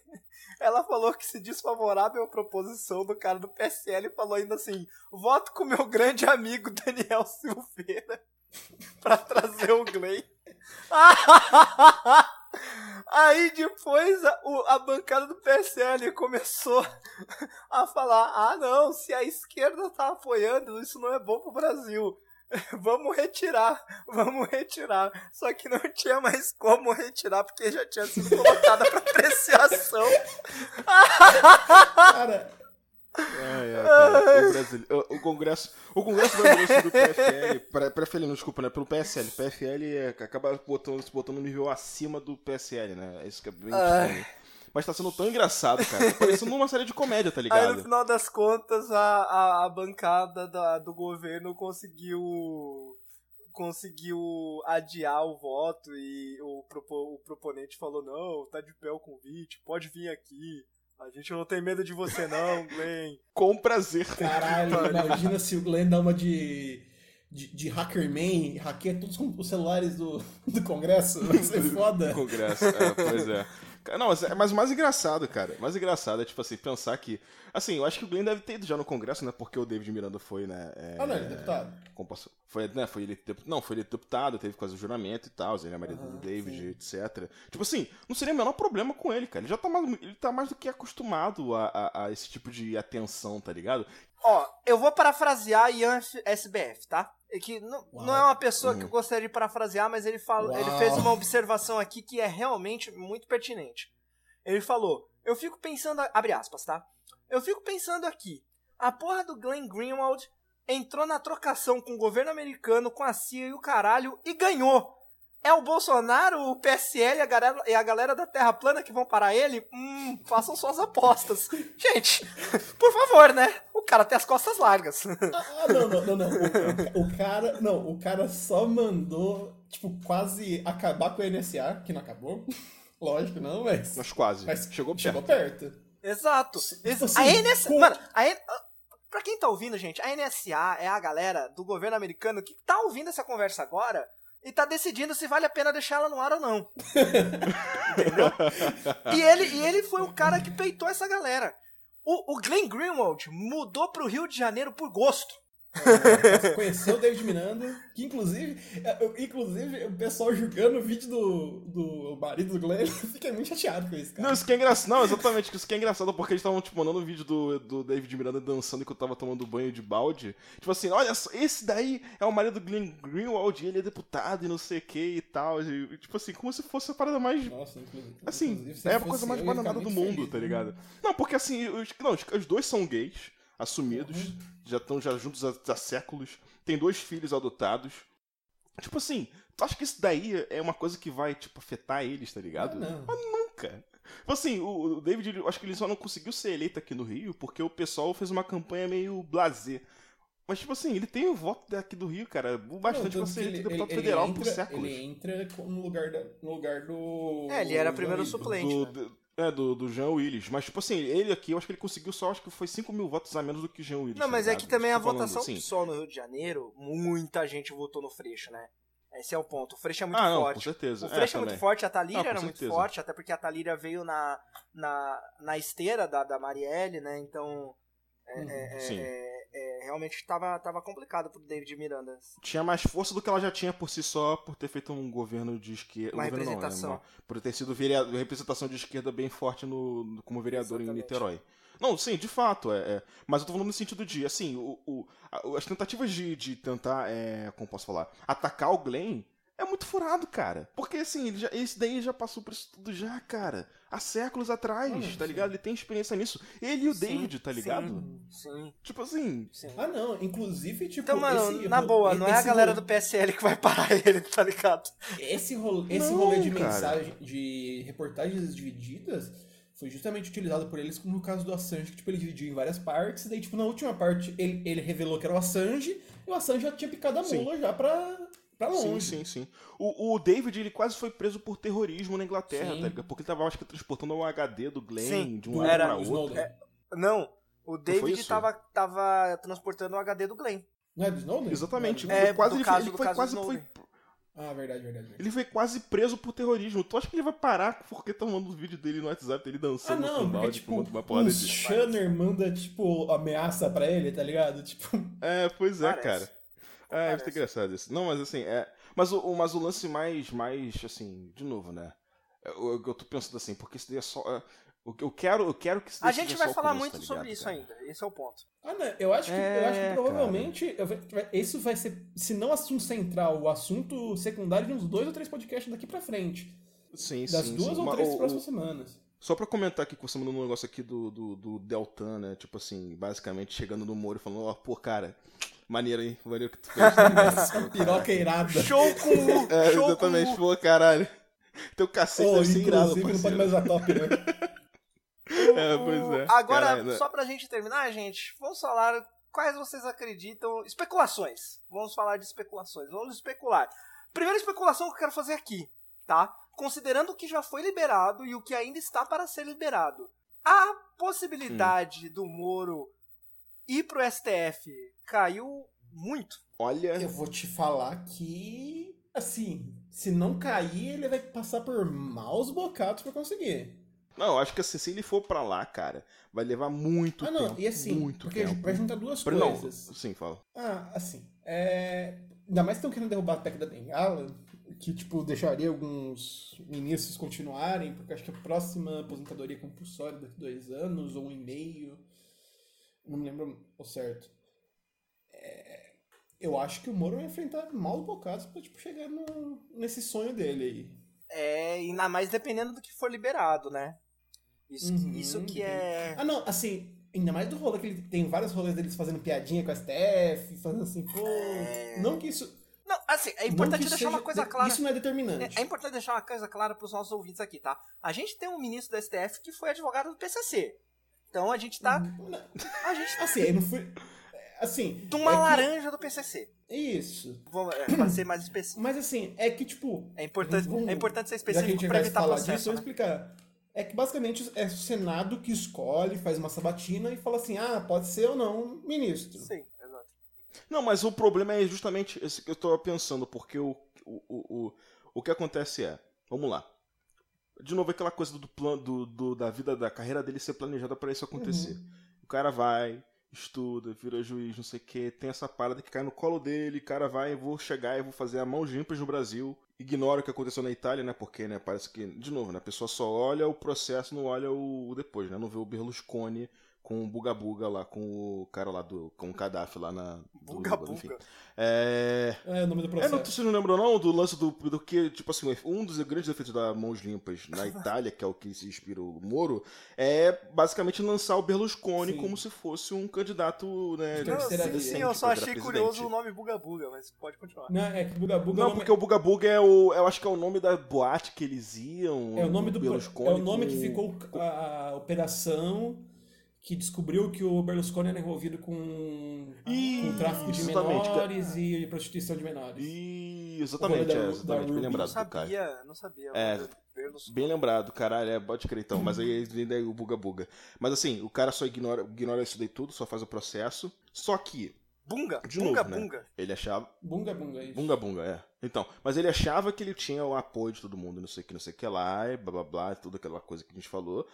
[SPEAKER 2] Ela falou que se desfavorável à proposição do cara do PSL e falou ainda assim: voto com meu grande amigo Daniel Silveira pra trazer o Glenn. Aí depois a, a bancada do PSL começou a falar: ah, não, se a esquerda tá apoiando, isso não é bom pro Brasil. Vamos retirar, vamos retirar. Só que não tinha mais como retirar, porque já tinha sido colocada para apreciação.
[SPEAKER 3] Cara,
[SPEAKER 4] Ai, ai,
[SPEAKER 2] Ai,
[SPEAKER 4] o, o- Congresso, o Congresso brasileiro do PFL, pra- PFL não, desculpa, né, pelo PSL. PFL é, acaba botando, se botando no nível acima do PSL, né? É Isso que é bem estranho. Mas tá sendo tão engraçado, cara. Tá parecendo uma série de comédia, tá
[SPEAKER 2] Aí
[SPEAKER 4] ligado?
[SPEAKER 2] no final das contas a, a, a bancada da- do governo conseguiu conseguiu adiar o voto e o, propo- o proponente falou não, tá de pé o convite, pode vir aqui. A gente não tem medo de você não, Glenn.
[SPEAKER 4] Com prazer.
[SPEAKER 3] Caralho, imagina se o Glenn dá uma de, de, de hackerman hackeia todos os celulares do, do Congresso. Vai ser foda.
[SPEAKER 4] Congresso, é, pois é. Não, mas, é- mas o mais engraçado, cara, o mais engraçado é, tipo assim, pensar que. Assim, eu acho que o Glenn deve ter ido já no Congresso, né? Porque o David Miranda foi, né? é,
[SPEAKER 3] Ah, não, ele é deputado.
[SPEAKER 4] Foi, né, foi ele, não, foi ele deputado, teve quase o juramento e tal, ele é marido do
[SPEAKER 3] Aham,
[SPEAKER 4] David,
[SPEAKER 3] sim.
[SPEAKER 4] etc. Tipo assim, não seria o menor problema com ele, cara. Ele já tá mais, ele tá mais do que acostumado a, a- a esse tipo de atenção, tá ligado?
[SPEAKER 2] Ó, eu vou parafrasear Ian SBF, tá? É que não, não é uma pessoa que eu
[SPEAKER 4] Uhum.
[SPEAKER 2] gostaria de parafrasear, mas ele, fala, ele fez uma observação aqui que é realmente muito pertinente. Ele falou: Eu fico pensando. Abre aspas, tá? Eu fico pensando aqui. A porra do Glenn Greenwald entrou na trocação com o governo americano, com a CIA e o caralho e ganhou. É o Bolsonaro, o PSL e a galera, e a galera da Terra Plana que vão parar ele? Hum, façam suas apostas. Gente, por favor, né? O cara tem as costas largas.
[SPEAKER 3] Ah, não, não, não, não. O, o cara. Não, o cara só mandou, tipo, quase acabar com o NSA, que não acabou. Lógico, não, mas.
[SPEAKER 4] Mas quase.
[SPEAKER 3] mas
[SPEAKER 4] chegou perto.
[SPEAKER 3] Chegou perto.
[SPEAKER 2] Exato.
[SPEAKER 3] Tipo assim,
[SPEAKER 2] a NSA.
[SPEAKER 3] com-
[SPEAKER 2] Mano, a N... pra quem tá ouvindo, gente, a NSA é a galera do governo americano que tá ouvindo essa conversa agora e tá decidindo se vale a pena deixar ela no ar ou não. Entendeu? E ele, e ele foi o cara que peitou essa galera. O, o Glenn Greenwald mudou pro Rio de Janeiro por gosto.
[SPEAKER 3] Você conheceu o David Miranda, que inclusive, é, eu- inclusive o pessoal julgando o vídeo do, do marido do Glenn, fica muito chateado com isso, cara.
[SPEAKER 4] Não, isso que é engraçado. Não, exatamente, isso que é engraçado, porque eles estavam, tipo, mandando um vídeo do, do David Miranda dançando enquanto tava tomando banho de balde. Tipo assim, olha esse daí é o marido do Glenn Greenwald, e ele é deputado e não sei o que e tal. E, tipo assim, como se fosse a parada mais
[SPEAKER 3] Nossa, inclusive.
[SPEAKER 4] Assim,
[SPEAKER 3] inclusive,
[SPEAKER 4] é a coisa mais
[SPEAKER 3] eu,
[SPEAKER 4] bananada do mundo,
[SPEAKER 3] feliz,
[SPEAKER 4] tá
[SPEAKER 3] né?
[SPEAKER 4] ligado? Não, porque assim, os, não, os dois são gays, assumidos,
[SPEAKER 3] Uhum.
[SPEAKER 4] já estão já juntos há, há séculos, tem dois filhos adotados. Tipo assim, tu acha que isso daí é uma coisa que vai, tipo, afetar eles, tá ligado?
[SPEAKER 3] Ah, não.
[SPEAKER 4] Mas nunca. Tipo assim, o, David, ele- eu acho que ele só não conseguiu ser eleito aqui no Rio porque o pessoal fez uma campanha meio blasé. Mas, tipo assim, ele tem o voto daqui do Rio, cara, bastante
[SPEAKER 3] Não,
[SPEAKER 4] pra ser
[SPEAKER 3] ele-
[SPEAKER 4] deputado
[SPEAKER 3] ele
[SPEAKER 4] federal
[SPEAKER 3] entra-
[SPEAKER 4] por séculos.
[SPEAKER 3] Ele entra no lugar, da, no lugar do.
[SPEAKER 2] É, ele era primeiro suplente.
[SPEAKER 4] do,
[SPEAKER 2] né?
[SPEAKER 4] do- é, do, do Jean Willis. Mas, tipo assim, ele aqui, eu acho que ele conseguiu só, acho que foi 5 mil votos a menos do que o Jean Willis.
[SPEAKER 2] Não,
[SPEAKER 4] tá
[SPEAKER 2] mas é que também a
[SPEAKER 4] falando,
[SPEAKER 2] votação
[SPEAKER 4] assim.
[SPEAKER 2] do PSOL no Rio de Janeiro, muita gente votou no Freixo, né? Esse é o ponto. O Freixo é muito
[SPEAKER 4] Ah, não, com
[SPEAKER 2] forte.
[SPEAKER 4] certeza.
[SPEAKER 2] O Freixo é,
[SPEAKER 4] também.
[SPEAKER 2] muito forte, a Thalíria
[SPEAKER 4] com
[SPEAKER 2] era muito
[SPEAKER 4] certeza.
[SPEAKER 2] forte, até porque a Thalíria veio na, na, na esteira da, da Marielle, né? Então, é, é, é,
[SPEAKER 4] Sim.
[SPEAKER 2] é, é, realmente tava, tava complicado pro David Miranda.
[SPEAKER 4] Tinha mais força do que ela já tinha por si só, por ter feito um governo de esquerda.
[SPEAKER 2] Uma
[SPEAKER 4] um governo não, né,
[SPEAKER 2] representação.
[SPEAKER 4] uma- por ter sido vereador, representação de esquerda bem forte no, como vereador em
[SPEAKER 2] Exatamente.
[SPEAKER 4] Niterói. Não, sim, de fato, é, é. mas eu tô falando no sentido de, assim, o, o- as tentativas de, de tentar, é, como posso falar, atacar o Glenn é muito furado, cara. Porque, assim, ele já- esse daí já passou por isso tudo já, cara. Há séculos atrás,
[SPEAKER 3] Ah,
[SPEAKER 4] tá
[SPEAKER 3] sim.
[SPEAKER 4] ligado? Ele tem experiência nisso. Ele e o
[SPEAKER 2] Sim,
[SPEAKER 4] David, tá ligado?
[SPEAKER 2] Sim, sim,
[SPEAKER 4] Tipo assim,
[SPEAKER 2] sim.
[SPEAKER 3] Ah, não. Inclusive, tipo.
[SPEAKER 2] Então, mano,
[SPEAKER 3] esse
[SPEAKER 2] na boa, não é a galera
[SPEAKER 3] ro-
[SPEAKER 2] do PSL que vai parar ele, tá ligado?
[SPEAKER 3] Esse rolê, esse
[SPEAKER 4] Não,
[SPEAKER 3] rolê de
[SPEAKER 4] cara.
[SPEAKER 3] mensagem, de reportagens divididas, foi justamente utilizado por eles no caso do Assange, que tipo, ele dividiu em várias partes, e daí, tipo, na última parte ele, ele revelou que era o Assange, e o Assange já tinha picado a
[SPEAKER 4] Sim.
[SPEAKER 3] mula já pra, pra
[SPEAKER 4] Sim,
[SPEAKER 3] longe.
[SPEAKER 4] sim, sim. O, o David, ele quase foi preso por terrorismo na Inglaterra,
[SPEAKER 3] Sim.
[SPEAKER 4] tá ligado? Porque ele tava, acho que, transportando um HD do Glenn
[SPEAKER 2] Sim,
[SPEAKER 4] de um
[SPEAKER 3] Do-
[SPEAKER 4] lado
[SPEAKER 2] era-
[SPEAKER 4] pra outro.
[SPEAKER 2] É, Não, o David tava, tava transportando o HD do Glenn.
[SPEAKER 3] Não é do Snowden?
[SPEAKER 4] Exatamente.
[SPEAKER 2] É,
[SPEAKER 4] Ele foi quase,
[SPEAKER 2] do
[SPEAKER 4] ele,
[SPEAKER 2] caso-
[SPEAKER 4] ele
[SPEAKER 2] do
[SPEAKER 4] foi
[SPEAKER 2] caso
[SPEAKER 4] quase foi,
[SPEAKER 3] Ah, verdade, verdade. verdade.
[SPEAKER 4] ele foi quase preso por terrorismo. Tu acha que ele vai parar porque tá mandando vídeo dele no WhatsApp dele
[SPEAKER 3] Ah,
[SPEAKER 4] dançando
[SPEAKER 3] não,
[SPEAKER 4] com
[SPEAKER 3] porque, tipo,
[SPEAKER 4] uma porrada
[SPEAKER 3] o
[SPEAKER 4] de...
[SPEAKER 3] Shanner manda, tipo, ameaça pra ele, tá ligado? Tipo,
[SPEAKER 4] É, pois é,
[SPEAKER 2] Parece.
[SPEAKER 4] cara. É, muito
[SPEAKER 2] Parece.
[SPEAKER 4] engraçado isso. Não, mas assim, é. Mas o, o- mas o lance mais, mais, assim, de novo, né? Eu, eu tô pensando assim, porque isso daí é só. é, o que eu quero, eu quero que isso
[SPEAKER 2] A gente vai
[SPEAKER 4] o
[SPEAKER 2] falar
[SPEAKER 4] começo,
[SPEAKER 2] muito
[SPEAKER 4] tá ligado,
[SPEAKER 2] sobre isso
[SPEAKER 4] cara?
[SPEAKER 2] ainda. Esse é o ponto.
[SPEAKER 3] Ah, não, eu acho que, eu acho
[SPEAKER 4] É,
[SPEAKER 3] que provavelmente eu ve- vai- isso vai ser, se não assunto central, o assunto secundário de uns dois ou três podcasts daqui pra frente.
[SPEAKER 4] Sim,
[SPEAKER 3] Das
[SPEAKER 4] sim.
[SPEAKER 3] duas
[SPEAKER 4] sim.
[SPEAKER 3] ou
[SPEAKER 4] Mas
[SPEAKER 3] três
[SPEAKER 4] o- o-
[SPEAKER 3] próximas semanas.
[SPEAKER 4] Só pra comentar aqui que você mandou um negócio aqui do, do, do Deltan, né? Tipo assim, basicamente chegando no Moro e falando, ó, pô, cara, maneiro, hein? Maneiro que tu fez.
[SPEAKER 3] Piroca irada.
[SPEAKER 2] Show com o.
[SPEAKER 4] é,
[SPEAKER 2] show
[SPEAKER 4] exatamente,
[SPEAKER 2] com o.
[SPEAKER 4] pô, caralho. Teu cacete
[SPEAKER 3] Oh,
[SPEAKER 4] deve ser irado,
[SPEAKER 3] inclusive, não pode
[SPEAKER 4] parceiro.
[SPEAKER 3] mais usar top, né?
[SPEAKER 4] É, pois é.
[SPEAKER 2] Agora,
[SPEAKER 4] Caralho, né?
[SPEAKER 2] só pra gente terminar, gente, vamos falar quais vocês acreditam. Especulações. Vamos falar de especulações. Vamos especular. Primeira especulação que eu quero fazer aqui, tá? Considerando o que já foi liberado e o que ainda está para ser liberado. A possibilidade do Moro ir pro STF caiu muito.
[SPEAKER 4] Olha,
[SPEAKER 3] Eu vou te falar que, assim, se não cair, ele vai passar por maus bocados pra conseguir.
[SPEAKER 4] não, eu acho que assim, se ele for pra lá, cara, vai levar muito
[SPEAKER 3] ah, não,
[SPEAKER 4] tempo.
[SPEAKER 3] e assim,
[SPEAKER 4] muito
[SPEAKER 3] porque
[SPEAKER 4] tempo.
[SPEAKER 3] vai juntar duas
[SPEAKER 4] Pra- Não,
[SPEAKER 3] coisas.
[SPEAKER 4] sim, fala.
[SPEAKER 3] Ah, assim, é... Ainda mais que estão querendo derrubar a PEC da Bengala, que, tipo, deixaria alguns ministros continuarem, porque acho que a próxima aposentadoria compulsória daqui dois anos, ou um e meio, não me lembro ao certo. É, Eu acho que o Moro vai enfrentar maus bocados pra, tipo, chegar no... nesse sonho dele aí.
[SPEAKER 2] É, ainda mais dependendo do que for liberado, né? Isso,
[SPEAKER 3] Uhum,
[SPEAKER 2] isso que
[SPEAKER 3] uhum.
[SPEAKER 2] é.
[SPEAKER 3] Ah, não, assim, ainda mais do rolê que ele tem vários rolês deles fazendo piadinha com a STF, fazendo assim, pô.
[SPEAKER 2] É.
[SPEAKER 3] Não que isso.
[SPEAKER 2] Não, assim, é importante deixar
[SPEAKER 3] seja-
[SPEAKER 2] uma coisa clara.
[SPEAKER 3] Isso não é determinante.
[SPEAKER 2] É, é importante deixar uma coisa clara para os nossos ouvintes aqui, tá? A gente tem um ministro do STF que foi advogado do PCC. Então a gente tá. A gente tá
[SPEAKER 3] Assim, aí não foi. Assim.
[SPEAKER 2] de uma
[SPEAKER 3] é que-
[SPEAKER 2] laranja do PCC.
[SPEAKER 3] Isso.
[SPEAKER 2] Vamos, é, pra ser mais específico.
[SPEAKER 3] Mas assim, é que, tipo.
[SPEAKER 2] É importante,
[SPEAKER 3] vamos-
[SPEAKER 2] é importante ser
[SPEAKER 3] Já que a gente
[SPEAKER 2] específico para
[SPEAKER 3] vai
[SPEAKER 2] evitar
[SPEAKER 3] falar
[SPEAKER 2] processo.
[SPEAKER 3] disso, eu vou
[SPEAKER 2] né?
[SPEAKER 3] explicar. É que basicamente é o Senado que escolhe, faz uma sabatina e fala assim: ah, pode ser ou não ministro.
[SPEAKER 2] Sim, exato.
[SPEAKER 4] Não, mas o problema é justamente esse que eu tô pensando, porque o, o, o, o, o que acontece é, vamos lá. De novo, aquela coisa do plano do, do- da vida, da carreira dele ser planejada pra isso acontecer.
[SPEAKER 3] Uhum.
[SPEAKER 4] O cara vai, estuda, vira juiz, não sei o que, tem essa parada que cai no colo dele, o cara vai, vou chegar e vou fazer a mão limpas no Brasil. Ignora o que aconteceu na Itália, né? Porque, né, parece que, de novo, né, a pessoa só olha o processo, não olha o, o depois, né? Não vê o Berlusconi com o Buga Buga lá, com o cara lá do. com o Gaddafi lá na. do-
[SPEAKER 2] Buga
[SPEAKER 4] enfim.
[SPEAKER 2] buga.
[SPEAKER 4] É.
[SPEAKER 3] É o nome do
[SPEAKER 4] É,
[SPEAKER 3] processo.
[SPEAKER 4] não, vocês não lembram não do lance do, do que, tipo assim, um dos grandes efeitos da Mãos Limpas na Itália, que é o que se inspira o Moro, é basicamente lançar o Berlusconi
[SPEAKER 3] Sim.
[SPEAKER 4] como se fosse um candidato, né,
[SPEAKER 3] De
[SPEAKER 2] Não, sim,
[SPEAKER 3] via.
[SPEAKER 2] sim,
[SPEAKER 4] decente
[SPEAKER 2] eu só
[SPEAKER 4] pra
[SPEAKER 2] achei curioso
[SPEAKER 4] presidente.
[SPEAKER 2] o nome Buga Buga, mas pode continuar.
[SPEAKER 3] Não, é que Buga Buga é o
[SPEAKER 4] Não,
[SPEAKER 3] nome-
[SPEAKER 4] porque o Buga Buga é o. Eu acho que é o nome da boate que eles iam.
[SPEAKER 3] É o nome do
[SPEAKER 4] Berlusconi
[SPEAKER 3] é o nome
[SPEAKER 4] com-
[SPEAKER 3] que ficou a, a operação que descobriu que o Berlusconi era envolvido com, com tráfico de
[SPEAKER 4] exatamente,
[SPEAKER 3] menores e prostituição de menores.
[SPEAKER 4] Ih, exatamente,
[SPEAKER 3] O da-
[SPEAKER 4] é, exatamente, bem.
[SPEAKER 2] Não
[SPEAKER 4] lembrado do cara.
[SPEAKER 2] sabia, não sabia.
[SPEAKER 4] É.
[SPEAKER 2] Berlusconi.
[SPEAKER 4] Bem lembrado, caralho, é, pode crer então, mas aí vem daí o buga buga. Mas assim, o cara só ignora, ignora isso daí tudo, só faz o processo. Só que,
[SPEAKER 2] Bunga,
[SPEAKER 4] de
[SPEAKER 2] bunga,
[SPEAKER 4] novo, né?
[SPEAKER 2] bunga.
[SPEAKER 4] Ele achava.
[SPEAKER 3] Bunga bunga isso.
[SPEAKER 4] Bunga bunga, é. Então, mas ele achava que ele tinha o apoio de todo mundo, não sei o que, não sei o que lá, e blá blá blá, tudo aquela coisa que a gente falou.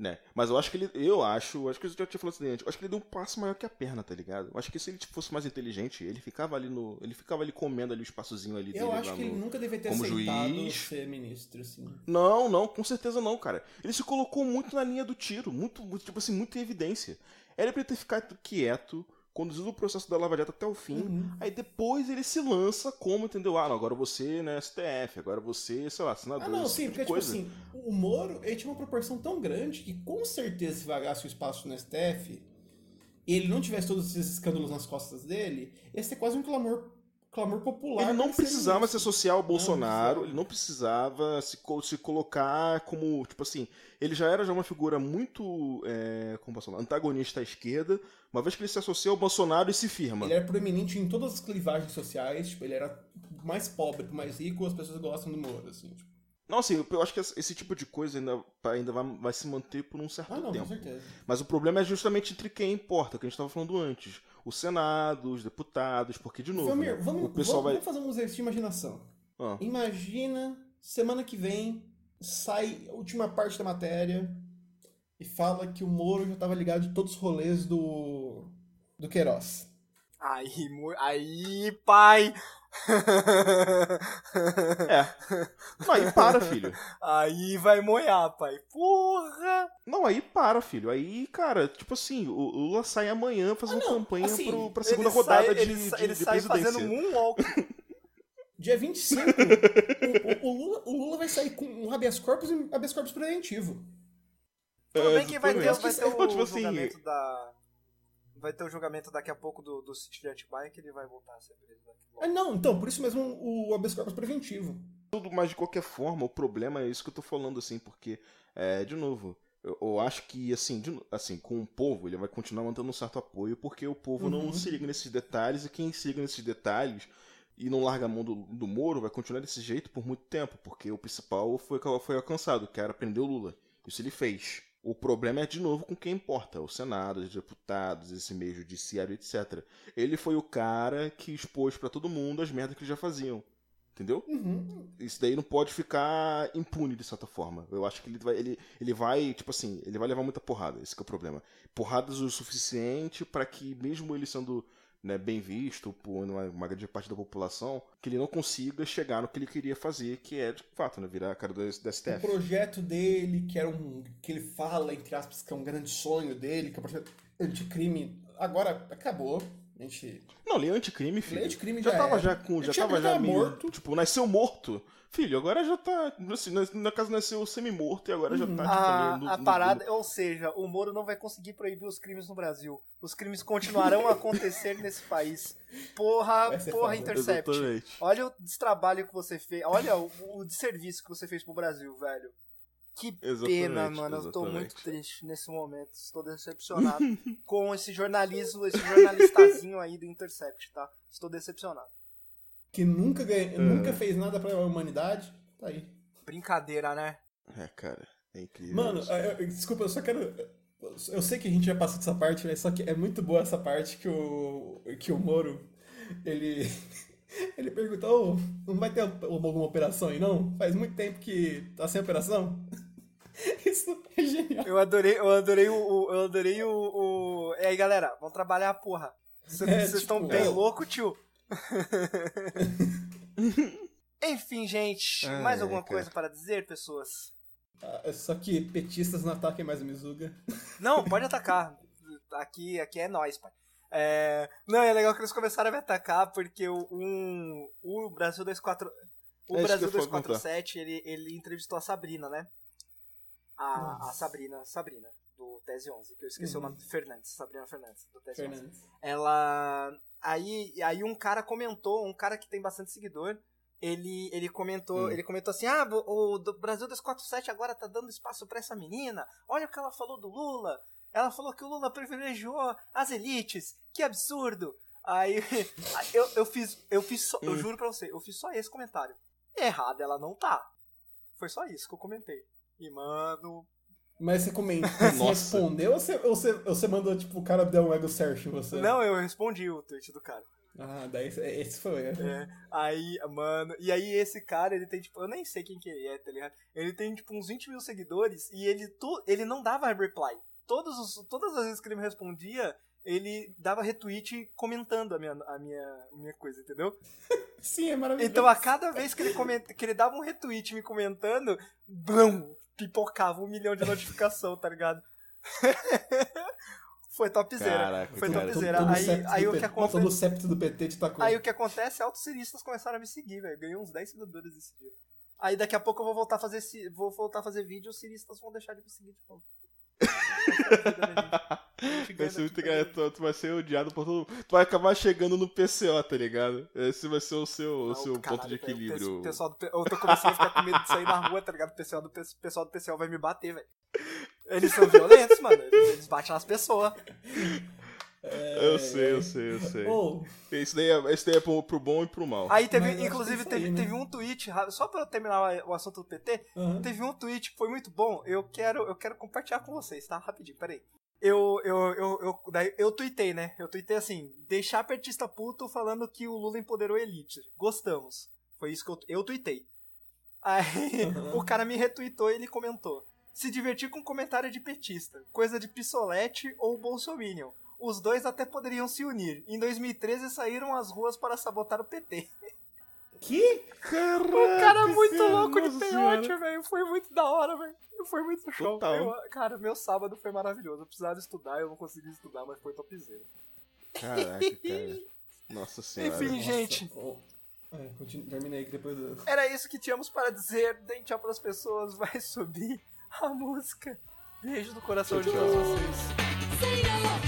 [SPEAKER 4] Né? Mas eu acho que ele. Eu acho, acho que eu já tinha falado isso antes, eu acho que ele deu um passo maior que a perna, tá ligado? Eu acho que se ele tipo, fosse mais inteligente, ele ficava ali no. Ele ficava ali comendo ali o espaçozinho ali dele
[SPEAKER 3] Eu acho que
[SPEAKER 4] no-
[SPEAKER 3] ele nunca deveria ter
[SPEAKER 4] como
[SPEAKER 3] aceitado
[SPEAKER 4] juiz.
[SPEAKER 3] ser ministro, assim.
[SPEAKER 4] Não, não, com certeza não, cara. Ele se colocou muito na linha do tiro, muito, muito, tipo assim, muito em evidência. Era pra ele ter ficado quieto, conduzido o processo da Lava Jato até o fim,
[SPEAKER 3] Uhum.
[SPEAKER 4] aí depois ele se lança como, entendeu? Ah, não, agora você, né, STF, agora você, sei lá, senador,
[SPEAKER 3] Ah, não, sim,
[SPEAKER 4] tipo
[SPEAKER 3] porque, tipo
[SPEAKER 4] coisa.
[SPEAKER 3] assim, o Moro, ele tinha uma proporção tão grande que, com certeza, se vagasse o espaço no STF e ele não tivesse todos esses escândalos nas costas dele, ia ser quase um clamor, clamor popular.
[SPEAKER 4] Ele não precisava se associar ao Bolsonaro,
[SPEAKER 3] precisava.
[SPEAKER 4] ele não precisava se, se colocar como, tipo assim, ele já era já uma figura muito, é, como posso falar, antagonista à esquerda, uma vez que ele se associa ao Bolsonaro e se firma.
[SPEAKER 3] Ele era proeminente em todas as clivagens sociais, tipo, ele era mais pobre, mais rico, as pessoas gostam do Moro, assim. Tipo.
[SPEAKER 4] Não, assim, eu acho que esse tipo de coisa ainda, ainda vai, vai se manter por um certo
[SPEAKER 3] Ah, não,
[SPEAKER 4] tempo.
[SPEAKER 3] com certeza.
[SPEAKER 4] Mas o problema é justamente entre quem importa, que a gente estava falando antes. O Senado, os deputados, porque, de novo,
[SPEAKER 3] Vamos,
[SPEAKER 4] né,
[SPEAKER 3] vamos,
[SPEAKER 4] o pessoal
[SPEAKER 3] vamos,
[SPEAKER 4] vai...
[SPEAKER 3] vamos fazer um exercício de imaginação.
[SPEAKER 4] Ah,
[SPEAKER 3] Imagina, semana que vem, sai a última parte da matéria e fala que o Moro já estava ligado de todos os rolês do, do Queiroz.
[SPEAKER 2] Aí, aí, pai.
[SPEAKER 4] é. Não, aí para, filho.
[SPEAKER 2] aí vai moiar, pai. Porra!
[SPEAKER 4] Não, aí para, filho. Aí, cara, tipo assim, o o Lula sai amanhã fazendo
[SPEAKER 3] Ah, não,
[SPEAKER 4] campanha
[SPEAKER 3] assim,
[SPEAKER 4] pro, pra segunda rodada
[SPEAKER 2] sai-
[SPEAKER 4] de,
[SPEAKER 2] ele,
[SPEAKER 4] de,
[SPEAKER 2] ele
[SPEAKER 4] de
[SPEAKER 2] sai
[SPEAKER 4] presidência.
[SPEAKER 2] fazendo moonwalk.
[SPEAKER 3] Dia 25, o, o, o Lula, o Lula vai sair com um habeas corpus e um habeas corpus preventivo.
[SPEAKER 2] Tudo
[SPEAKER 4] É,
[SPEAKER 2] bem que vai ter, vai ter o
[SPEAKER 4] Não, tipo assim,
[SPEAKER 2] julgamento da. Vai ter o julgamento daqui a pouco do, do City que ele vai voltar a ser preso daqui a
[SPEAKER 3] Ah, não, então, por isso mesmo o habeas corpus preventivo.
[SPEAKER 4] tudo, mas de qualquer forma, o problema é isso que eu tô falando, assim, porque, é, de novo, eu, eu acho que, assim, de assim, com o povo, ele vai continuar mantendo um certo apoio, porque o povo não
[SPEAKER 3] Uhum.
[SPEAKER 4] se liga nesses detalhes, e quem se liga nesses detalhes e não larga a mão do, do Moro vai continuar desse jeito por muito tempo, porque o principal foi, foi alcançado, que era prender o Lula. Isso ele fez. O problema é, de novo, com quem importa, o Senado, os deputados, esse meio judiciário, etc. Ele foi o cara que expôs pra todo mundo as merdas que eles já faziam. Entendeu?
[SPEAKER 3] Uhum.
[SPEAKER 4] Isso daí não pode ficar impune, de certa forma. Eu acho que ele vai, ele, ele vai, tipo assim, ele vai levar muita porrada, esse que é o problema. Porradas o suficiente para que, mesmo ele sendo né, bem visto por uma, uma grande parte da população, que ele não consiga chegar no que ele queria fazer, que é, de fato, né, virar a cara do, da
[SPEAKER 3] O
[SPEAKER 4] STF.
[SPEAKER 3] projeto dele, que era um. que ele fala, entre aspas, que é um grande sonho dele, que é o projeto anticrime, agora acabou. A gente.
[SPEAKER 4] Não, lei anticrime, filho.
[SPEAKER 3] Lei anticrime
[SPEAKER 4] já
[SPEAKER 3] já
[SPEAKER 4] tava
[SPEAKER 3] era.
[SPEAKER 4] já com, já tava já
[SPEAKER 3] tava
[SPEAKER 4] meio,
[SPEAKER 3] morto.
[SPEAKER 4] tipo, nasceu morto. Filho, agora já tá, assim, na, na casa nasceu semi-morto e agora já tá, tipo,
[SPEAKER 2] A,
[SPEAKER 4] no-
[SPEAKER 2] a
[SPEAKER 4] no-
[SPEAKER 2] parada, ou seja, o Moro não vai conseguir proibir os crimes no Brasil. Os crimes continuarão a acontecer nesse país. Porra, porra,
[SPEAKER 3] foda.
[SPEAKER 2] Intercept.
[SPEAKER 4] Exatamente.
[SPEAKER 2] Olha o destrabalho que você fez. Olha o, o desserviço que você fez pro Brasil, velho. Que
[SPEAKER 4] Exatamente,
[SPEAKER 2] pena, mano. Eu tô
[SPEAKER 4] exatamente.
[SPEAKER 2] muito triste nesse momento. Estou decepcionado com esse jornalismo, esse jornalistazinho aí do Intercept, tá? Estou decepcionado.
[SPEAKER 3] Que nunca, ganha, nunca fez nada pra humanidade, tá aí.
[SPEAKER 2] Brincadeira, né?
[SPEAKER 4] É, cara, é incrível.
[SPEAKER 3] Mano, eu- eu- desculpa, eu só quero. Eu sei que a gente já passou dessa parte, mas só que é muito boa essa parte que o, que o Moro, ele. Ele perguntou, "Ô, não vai ter alguma operação aí não? Faz muito tempo que tá sem operação. Isso é genial.
[SPEAKER 2] Eu adorei, eu adorei o. o- eu adorei o, o. E aí, galera, vamos trabalhar, porra. Vocês
[SPEAKER 3] É,
[SPEAKER 2] estão
[SPEAKER 3] tipo,
[SPEAKER 2] bem
[SPEAKER 3] é.
[SPEAKER 2] louco, tio? Enfim, gente,
[SPEAKER 4] Ai,
[SPEAKER 2] mais
[SPEAKER 4] ai,
[SPEAKER 2] alguma
[SPEAKER 4] cara.
[SPEAKER 2] coisa para dizer, pessoas?
[SPEAKER 3] Ah, Só que petistas não ataquem mais o Mizuga.
[SPEAKER 2] Não, pode atacar. Aqui, aqui é nós, pai. É, Não, é legal que eles começaram a me atacar porque o, um, o Brasil 24. O
[SPEAKER 4] É
[SPEAKER 2] Brasil
[SPEAKER 4] que eu ia falar,
[SPEAKER 2] 247, ele, ele entrevistou a Sabrina, né? A, a. Sabrina, Sabrina, do Tese 11, que eu esqueci
[SPEAKER 3] Uhum.
[SPEAKER 2] o nome. Fernandes, Sabrina Fernandes, do Tese 11
[SPEAKER 3] Fernandes.
[SPEAKER 2] ela aí aí um cara comentou um cara que tem bastante seguidor ele ele comentou
[SPEAKER 4] Hum.
[SPEAKER 2] ele comentou assim ah o, o Brasil 247 agora tá dando espaço pra essa menina. Olha o que ela falou do Lula. Ela falou que o Lula privilegiou as elites. Que absurdo. Aí eu, eu fiz eu fiz só, eu
[SPEAKER 4] Hum.
[SPEAKER 2] juro pra você eu fiz só esse comentário. Errada ela não tá. Foi só isso que eu comentei. E mano
[SPEAKER 3] Mas você comenta, você respondeu ou você, ou você, ou você mandou, tipo, o cara deu um ego search em você?
[SPEAKER 2] não eu respondi o tweet do cara
[SPEAKER 3] Ah, daí esse- foi. é.
[SPEAKER 2] É, aí, mano, e aí esse cara, ele tem, tipo, eu nem sei quem que ele é, tá ligado? Ele tem, tipo, uns 20 mil seguidores e ele, tu, ele não dava reply. Todos os, todas as vezes que ele me respondia, ele dava retweet comentando a minha, a minha, minha coisa, entendeu?
[SPEAKER 3] Sim, é maravilhoso.
[SPEAKER 2] Então a cada vez que ele, comenta, que ele dava um retweet me comentando, blum, pipocava um milhão de notificação, tá ligado? Foi topzera.
[SPEAKER 4] Caraca,
[SPEAKER 2] foi
[SPEAKER 4] cara.
[SPEAKER 2] topzera.
[SPEAKER 3] Todo
[SPEAKER 2] Aí, aí o que acontece.
[SPEAKER 3] Todo septo do PT te tacou.
[SPEAKER 2] Aí o que acontece é autociristas começaram a me seguir, velho. Ganhei uns 10 seguidores esse dia. Aí daqui a pouco eu vou voltar a fazer vou voltar a fazer vídeo e os ciristas vão deixar de me seguir de novo.
[SPEAKER 4] Vai ser muito engraçado, tu- vai ser odiado por todo mundo. Tu vai acabar chegando no PCO, tá ligado? Esse vai ser o seu, o seu
[SPEAKER 2] caralho,
[SPEAKER 4] ponto de
[SPEAKER 2] velho, o
[SPEAKER 4] equilíbrio.
[SPEAKER 2] pessoal do, eu tô começando a ficar com medo de sair na rua, tá ligado? O pessoal do, pessoal do PCL vai me bater, velho. Eles são violentos, mano. Eles, eles batem nas pessoas.
[SPEAKER 4] Eu sei, eu sei, eu sei.
[SPEAKER 3] Ô,
[SPEAKER 4] Esse daí é, esse daí é pro, pro bom e pro mal.
[SPEAKER 2] Aí teve,
[SPEAKER 3] Mas
[SPEAKER 2] inclusive,
[SPEAKER 3] é isso aí,
[SPEAKER 2] teve,
[SPEAKER 3] né?
[SPEAKER 2] teve um tweet, só pra eu terminar o assunto do PT,
[SPEAKER 3] aham.
[SPEAKER 2] Teve um tweet que foi muito bom. Eu quero, eu quero compartilhar com vocês, tá? Rapidinho, peraí. Eu, eu, eu, eu, daí, eu tuitei, né? Eu tuitei assim: deixar petista puto falando que o Lula empoderou a elite. Gostamos. Foi isso que eu, eu tuitei. Aí
[SPEAKER 3] Uhum.
[SPEAKER 2] o cara me retweetou e ele comentou: se divertir com comentário de petista, coisa de pissolete ou bolsominion. Os dois até poderiam se unir. Em 2013 saíram às ruas para sabotar o PT.
[SPEAKER 3] Que?
[SPEAKER 4] Caraca,
[SPEAKER 2] O cara é muito louco de peiote, velho. Foi muito da hora, velho. Foi muito show.
[SPEAKER 4] Total.
[SPEAKER 2] Eu- cara, meu sábado foi maravilhoso. Eu precisava estudar, eu não consegui estudar, mas foi topzera.
[SPEAKER 4] Caraca, cara. Nossa senhora.
[SPEAKER 2] Enfim,
[SPEAKER 3] Nossa,
[SPEAKER 2] gente.
[SPEAKER 3] ô. É, continue, terminei aqui depois.
[SPEAKER 2] Era isso que tínhamos para dizer. Deem tchau pras pessoas, vai subir a música. Beijo no coração de todos vocês.